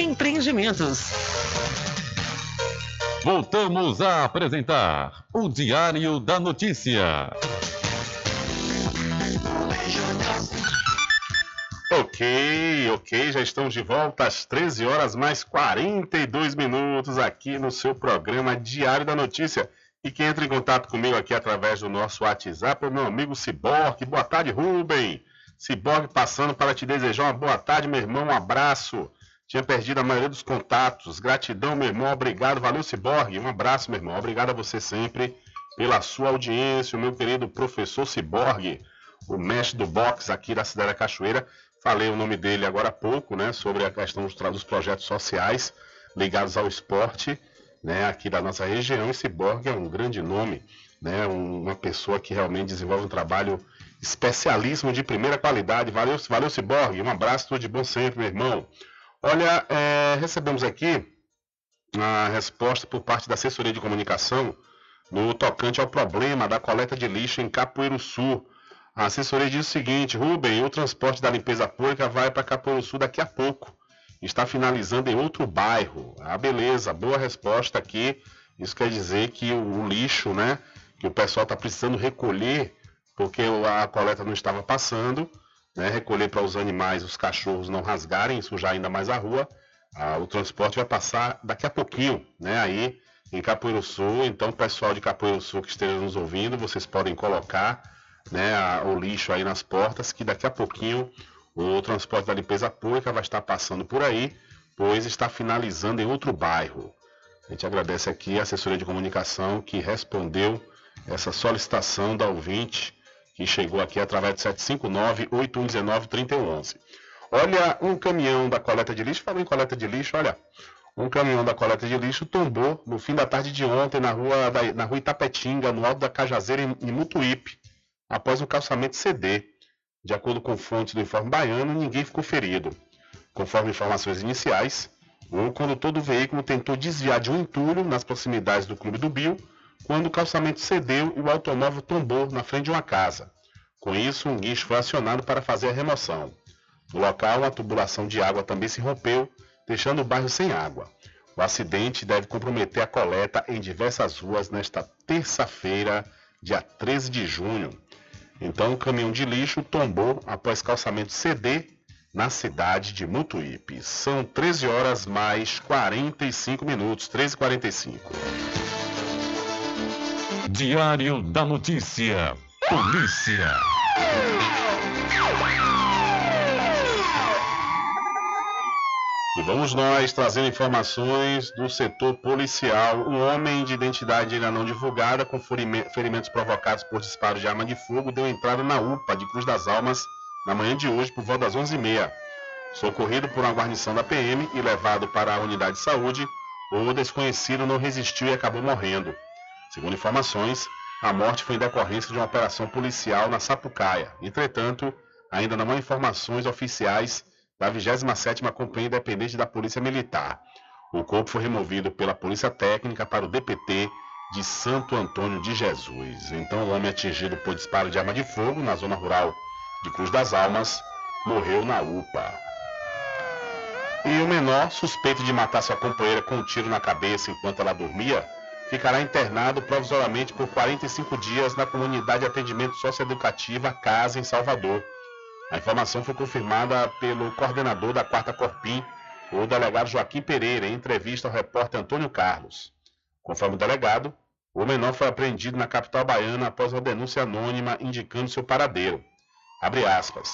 Empreendimentos. Voltamos a apresentar o Diário da Notícia. Ok, ok, já estamos de volta às 13 horas mais 42 minutos aqui no seu programa Diário da Notícia. E quem entra em contato comigo aqui através do nosso WhatsApp é o meu amigo Ciborgue. Boa tarde, Rubem. Ciborgue passando para te desejar uma boa tarde, meu irmão. Um abraço. Tinha perdido a maioria dos contatos. Gratidão, meu irmão. Obrigado. Valeu, Ciborgue. Um abraço, meu irmão. Obrigado a você sempre pela sua audiência. O meu querido professor Ciborgue, o mestre do boxe aqui da cidade da Cachoeira. Falei o nome dele agora há pouco, né? Sobre a questão dos, projetos sociais ligados ao esporte, né? Aqui da nossa região. E Ciborgue é um grande nome, né? Um, uma pessoa que realmente desenvolve um trabalho especialíssimo de primeira qualidade. Valeu, valeu Ciborgue. Um abraço, tudo de bom sempre, meu irmão. Olha, é, recebemos aqui a resposta por parte da assessoria de comunicação no tocante ao problema da coleta de lixo em Capoeiro Sul. A assessoria diz o seguinte: Rubem, o transporte da limpeza pública vai para Capoeiro Sul daqui a pouco. Está finalizando em outro bairro. Ah, beleza, boa resposta aqui. Isso quer dizer que o, o lixo, né, que o pessoal está precisando recolher, porque a coleta não estava passando, né, recolher para os animais, os cachorros não rasgarem, sujar ainda mais a rua. Ah, o transporte vai passar daqui a pouquinho, né, aí em Capoeiro Sul. Então, pessoal de Capoeiro Sul que esteja nos ouvindo, vocês podem colocar né, a, o lixo aí nas portas, que daqui a pouquinho o transporte da limpeza pública vai estar passando por aí, pois está finalizando em outro bairro. A gente agradece aqui a assessoria de comunicação que respondeu essa solicitação da ouvinte que chegou aqui através de 759-8119-3111. Olha, um caminhão da coleta de lixo, falou em coleta de lixo, olha, Um caminhão da coleta de lixo tombou no fim da tarde de ontem na rua, da, na rua Itapetinga, no alto da Cajazeira, em, em Mutuípe, após um calçamento ceder. De acordo com fontes do Informe Baiano, ninguém ficou ferido. Conforme informações iniciais, o condutor do veículo tentou desviar de um entulho nas proximidades do Clube do Bio, quando o calçamento cedeu e o automóvel tombou na frente de uma casa. Com isso, um guincho foi acionado para fazer a remoção. No local, a tubulação de água também se rompeu, deixando o bairro sem água. O acidente deve comprometer a coleta em diversas ruas nesta terça-feira, dia 13 de junho. Então, o caminhão de lixo tombou após calçamento ceder na cidade de Mutuípe. São 13 horas mais 45 minutos, 13 e 45. Diário da Notícia. Polícia. E vamos nós trazendo informações do setor policial. Um homem de identidade ainda não divulgada, com ferimentos provocados por disparos de arma de fogo, deu entrada na UPA de Cruz das Almas na manhã de hoje, por volta das 11h30. Socorrido por uma guarnição da PM e levado para a unidade de saúde, o desconhecido não resistiu e acabou morrendo. Segundo informações, a morte foi em decorrência de uma operação policial na Sapucaia. Entretanto, ainda não há informações oficiais da 27ª Companhia Independente da Polícia Militar. O corpo foi removido pela Polícia Técnica para o DPT de Santo Antônio de Jesus. Então, o homem atingido por disparo de arma de fogo na zona rural de Cruz das Almas morreu na UPA. E o menor, suspeito de matar sua companheira com um tiro na cabeça enquanto ela dormia, ficará internado provisoriamente por 45 dias na comunidade de atendimento socioeducativa Casa, em Salvador. A informação foi confirmada pelo coordenador da Quarta Corpim, o delegado Joaquim Pereira, em entrevista ao repórter Antônio Carlos. Conforme o delegado, o menor foi apreendido na capital baiana após uma denúncia anônima indicando seu paradeiro. Abre aspas.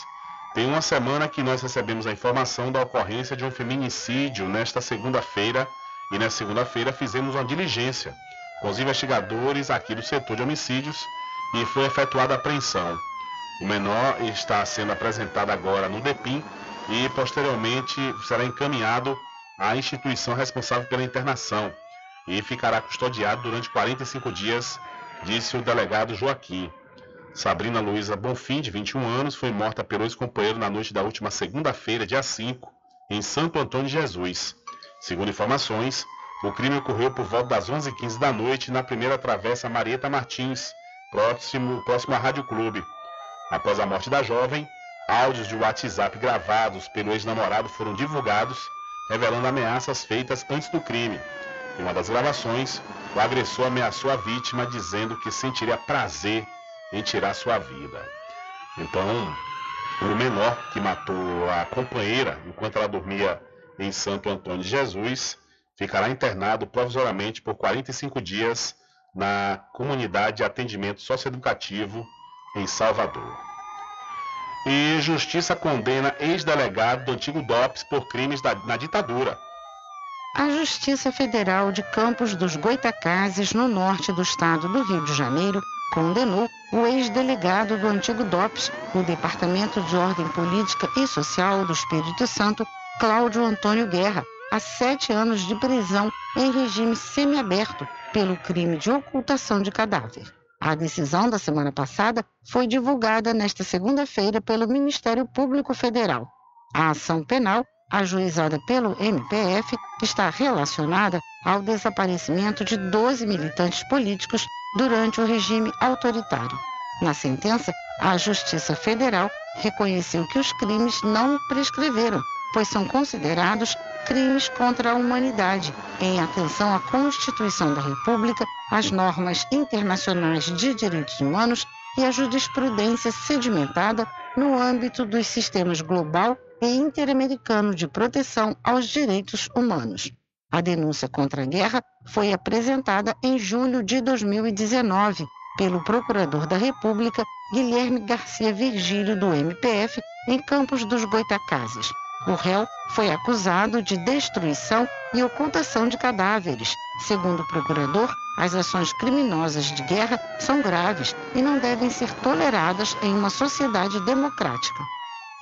Tem uma semana que nós recebemos a informação da ocorrência de um feminicídio nesta segunda-feira e na segunda-feira fizemos uma diligência com os investigadores aqui do setor de homicídios e foi efetuada a apreensão. O menor está sendo apresentado agora no DEPIM e posteriormente será encaminhado à instituição responsável pela internação e ficará custodiado durante 45 dias, disse o delegado Joaquim. Sabrina Luiza Bonfim, de 21 anos, foi morta pelo ex-companheiro na noite da última segunda-feira, dia 5, em Santo Antônio de Jesus. Segundo informações, o crime ocorreu por volta das 11h15 da noite na primeira travessa Marieta Martins, próximo, próximo à Rádio Clube. Após a morte da jovem, áudios de WhatsApp gravados pelo ex-namorado foram divulgados, revelando ameaças feitas antes do crime. Em uma das gravações, o agressor ameaçou a vítima dizendo que sentiria prazer em tirar sua vida. Então, o menor que matou a companheira enquanto ela dormia em Santo Antônio de Jesus ficará internado provisoriamente por 45 dias na comunidade de atendimento socioeducativo em Salvador. E Justiça condena ex-delegado do antigo DOPS por crimes da, na ditadura. A Justiça Federal de Campos dos Goitacazes, no norte do estado do Rio de Janeiro, condenou o ex-delegado do antigo DOPS, o Departamento de Ordem Política e Social do Espírito Santo, Cláudio Antônio Guerra, a sete anos de prisão em regime semiaberto pelo crime de ocultação de cadáver. A decisão da semana passada foi divulgada nesta segunda-feira pelo Ministério Público Federal. A ação penal, ajuizada pelo MPF, está relacionada ao desaparecimento de 12 militantes políticos durante o regime autoritário. Na sentença, a Justiça Federal reconheceu que os crimes não prescreveram, pois são considerados crimes contra a humanidade, em atenção à Constituição da República, às normas internacionais de direitos humanos e à jurisprudência sedimentada no âmbito dos sistemas global e interamericano de proteção aos direitos humanos. A denúncia contra a guerra foi apresentada em julho de 2019 pelo Procurador da República Guilherme Garcia Virgílio do MPF em Campos dos Goitacazes. O réu foi acusado de destruição e ocultação de cadáveres. Segundo o procurador, as ações criminosas de guerra são graves e não devem ser toleradas em uma sociedade democrática.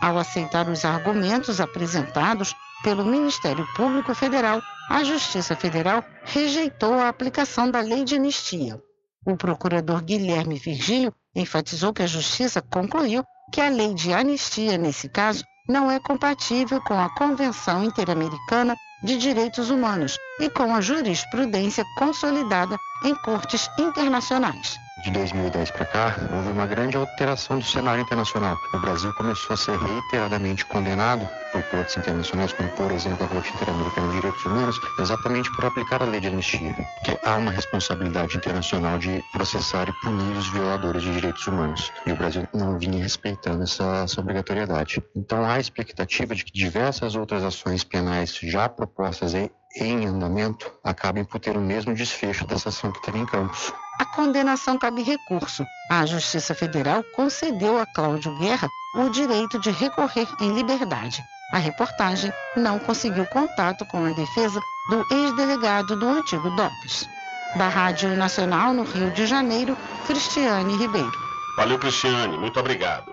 Ao aceitar os argumentos apresentados pelo Ministério Público Federal, a Justiça Federal rejeitou a aplicação da lei de anistia. O procurador Guilherme Virgílio enfatizou que a Justiça concluiu que a lei de anistia, nesse caso, não é compatível com a Convenção Interamericana de Direitos Humanos e com a jurisprudência consolidada em cortes internacionais. De 2010 para cá, houve uma grande alteração do cenário internacional. O Brasil começou a ser reiteradamente condenado por cortes internacionais, como por exemplo a Corte Interamericana de Direitos Humanos, exatamente por aplicar a lei de anistia, que há uma responsabilidade internacional de processar e punir os violadores de direitos humanos. E o Brasil não vinha respeitando essa, essa obrigatoriedade. Então há a expectativa de que diversas outras ações penais já propostas em, em andamento acabem por ter o mesmo desfecho dessa ação que teve em Campos. A condenação cabe recurso. A Justiça Federal concedeu a Cláudio Guerra o direito de recorrer em liberdade. A reportagem não conseguiu contato com a defesa do ex-delegado do antigo DOPS. Da Rádio Nacional no Rio de Janeiro, Cristiane Ribeiro. Valeu, Cristiane. Muito obrigado.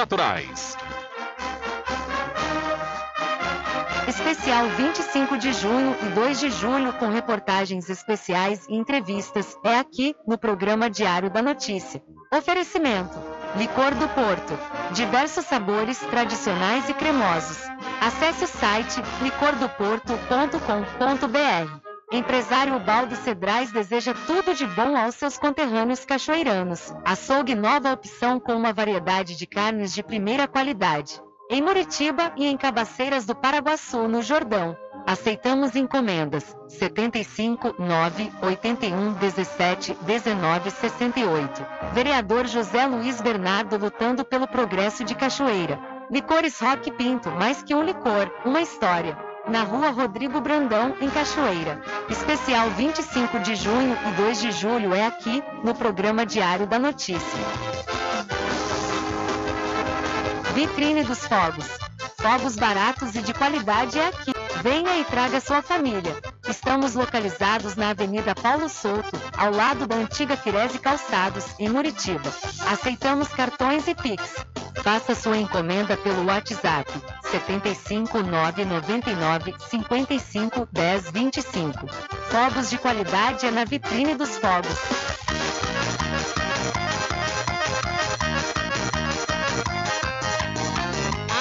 naturais. Especial 25 de junho e 2 de julho com reportagens especiais e entrevistas é aqui no programa Diário da Notícia. Oferecimento: Licor do Porto. Diversos sabores tradicionais e cremosos. Acesse o site licordoporto.com.br. Empresário Baldo Cedrais deseja tudo de bom aos seus conterrâneos cachoeiranos. Açougue nova opção com uma variedade de carnes de primeira qualidade. Em Muritiba e em Cabaceiras do Paraguaçu, no Jordão. Aceitamos encomendas 75 9 81 17 19 68. Vereador José Luiz Bernardo lutando pelo progresso de Cachoeira. Licores Rock Pinto, mais que um licor, uma história na rua Rodrigo Brandão, em Cachoeira. Especial 25 de junho e 2 de julho é aqui, no programa Diário da Notícia. Vitrine dos Fogos. Fogos baratos e de qualidade é aqui. Venha e traga sua família. Estamos localizados na Avenida Paulo Souto, ao lado da antiga Firese Calçados, em Muritiba. Aceitamos cartões e Pix. Faça sua encomenda pelo WhatsApp 75 999 55 10 25. Fogos de qualidade é na vitrine dos fogos.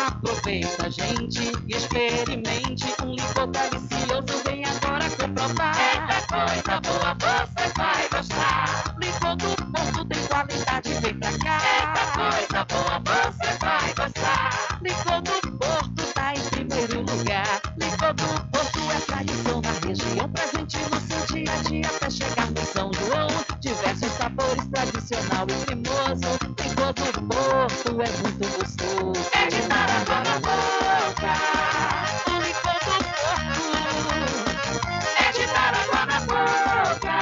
Aproveita, gente, e experimente um licor delicioso. Vem agora comprovar. Eita coisa boa, você vai gostar. Licor do Porto tem qualidade, vem pra cá. Tradicional e cremoso. Licor do Porto é muito gostoso. É de dar água na boca. O do Porto é de dar água na boca.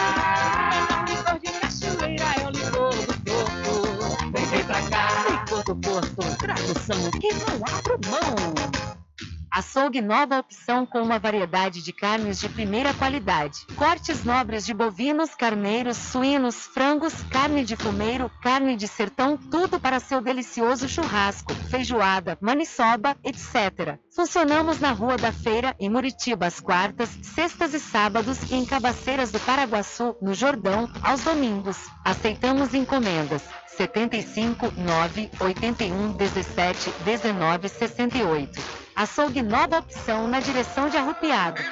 É um licor de cachoeira, é o licor do Porto. Vem, vem pra cá. Licor do Porto, tradução que não. Açougue nova opção com uma variedade de carnes de primeira qualidade. Cortes nobres de bovinos, carneiros, suínos, frangos, carne de fumeiro, carne de sertão, tudo para seu delicioso churrasco, feijoada, maniçoba, etc. Funcionamos na Rua da Feira, em Muritiba, às quartas, sextas e sábados e em Cabaceiras do Paraguaçu, no Jordão, aos domingos. Aceitamos encomendas. 75 9 81 17 19 68. Açougue nova opção na direção de Arrupiado.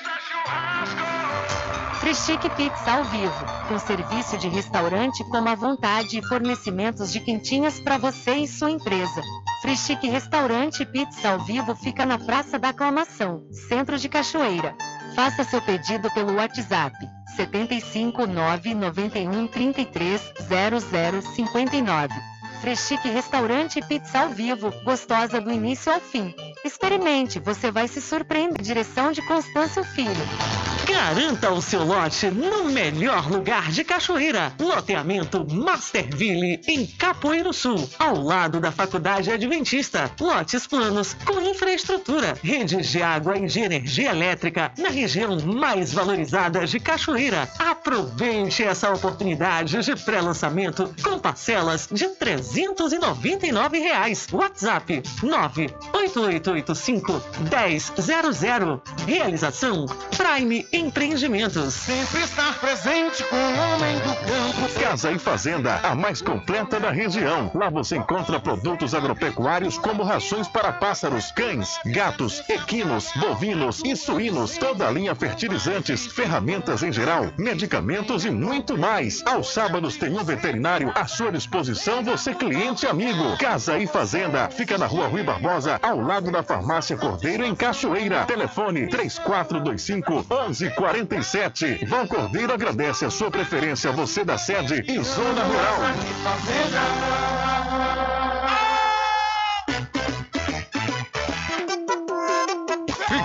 Freschique Pizza ao vivo, com serviço de restaurante como à vontade e fornecimentos de quentinhas para você e sua empresa. Freschique Restaurante Pizza ao vivo fica na Praça da Aclamação, Centro de Cachoeira. Faça seu pedido pelo WhatsApp 75 991 33 0059. Freschique Restaurante e Pizza ao vivo, gostosa do início ao fim. Experimente, você vai se surpreender. Direção de Constâncio Filho. Garanta o seu lote no melhor lugar de Cachoeira. Loteamento Masterville, em Capoeiro Sul, ao lado da Faculdade Adventista. Lotes planos com infraestrutura, redes de água e de energia elétrica na região mais valorizada de Cachoeira. Aproveite essa oportunidade de pré-lançamento com parcelas de R$ 399 reais. WhatsApp 98885 1000. Realização Prime Empreendimentos. Sempre estar presente com o homem do campo. Casa e Fazenda, a mais completa da região. Lá você encontra produtos agropecuários como rações para pássaros, cães, gatos, equinos, bovinos e suínos, toda a linha fertilizantes, ferramentas em geral, medicamentos e muito mais. Aos sábados tem um veterinário à sua disposição, você cliente amigo. Casa e Fazenda, fica na rua Rui Barbosa, ao lado da farmácia Cordeiro, em Cachoeira. Telefone 3425 1147. Vão Cordeiro agradece a sua preferência, você da sede e zona rural.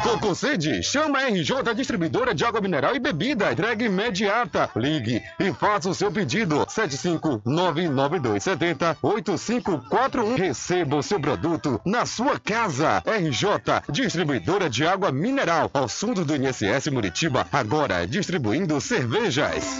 Ficou com sede? Chama a RJ Distribuidora de Água Mineral e Bebida. Entrega imediata. Ligue e faça o seu pedido. 75992708541. Receba o seu produto na sua casa. RJ Distribuidora de Água Mineral. Ao fundo do INSS Muritiba. Agora distribuindo cervejas.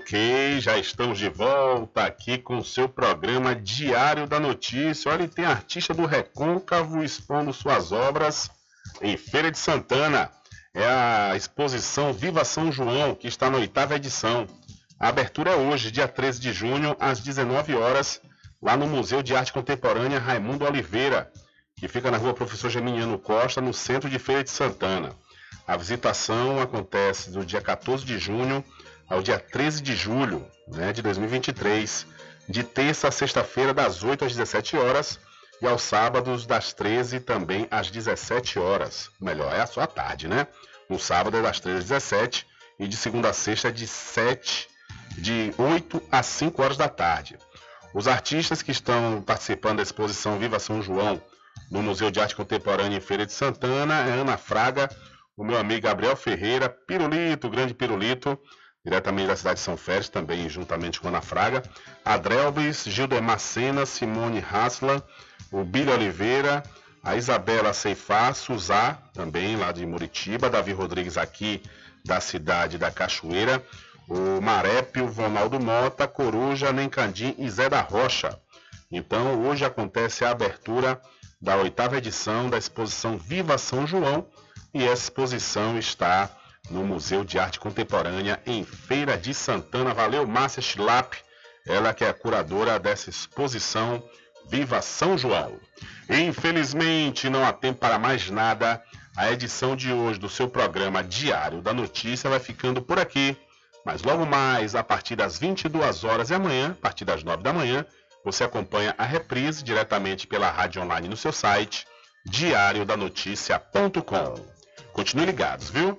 Ok, já estamos de volta aqui com o seu programa Diário da Notícia. Olha, tem artista do Recôncavo expondo suas obras em Feira de Santana. É a exposição Viva São João, que está na oitava edição. A abertura é hoje, dia 13 de junho, às 19 horas, lá no Museu de Arte Contemporânea Raimundo Oliveira, que fica na rua Professor Geminiano Costa, no centro de Feira de Santana. A visitação acontece do dia 14 de junho ao dia 13 de julho né, de 2023, de terça a sexta-feira, das 8 às 17 horas, e aos sábados, das 13 também às 17 horas. Melhor, é a sua tarde, né? No sábado é das 13 às 17 e de segunda a sexta é de 7, de 8 às 5 horas da tarde. Os artistas que estão participando da exposição Viva São João no Museu de Arte Contemporânea em Feira de Santana é Ana Fraga, o meu amigo Gabriel Ferreira, Pirulito, grande Pirulito, diretamente da cidade de São Félix, também juntamente com Ana Fraga, Adrelbis, Gildemar Sena, Simone Hasla, o Billy Oliveira, a Isabela Ceifá, Suzá, também lá de Muritiba, Davi Rodrigues aqui da cidade da Cachoeira, o Marépio, Ronaldo Mota, Coruja, Nencandim e Zé da Rocha. Então, hoje acontece a abertura da oitava edição da exposição Viva São João e essa exposição está no Museu de Arte Contemporânea em Feira de Santana. Valeu, Márcia Schlapp, ela que é a curadora dessa exposição Viva São João. Infelizmente, não há tempo para mais nada. A edição de hoje do seu programa Diário da Notícia vai ficando por aqui. Mas logo mais, a partir das 22 horas e amanhã, a partir das 9 da manhã, você acompanha a reprise diretamente pela rádio online no seu site, diariodanoticia.com. Continue ligados, viu?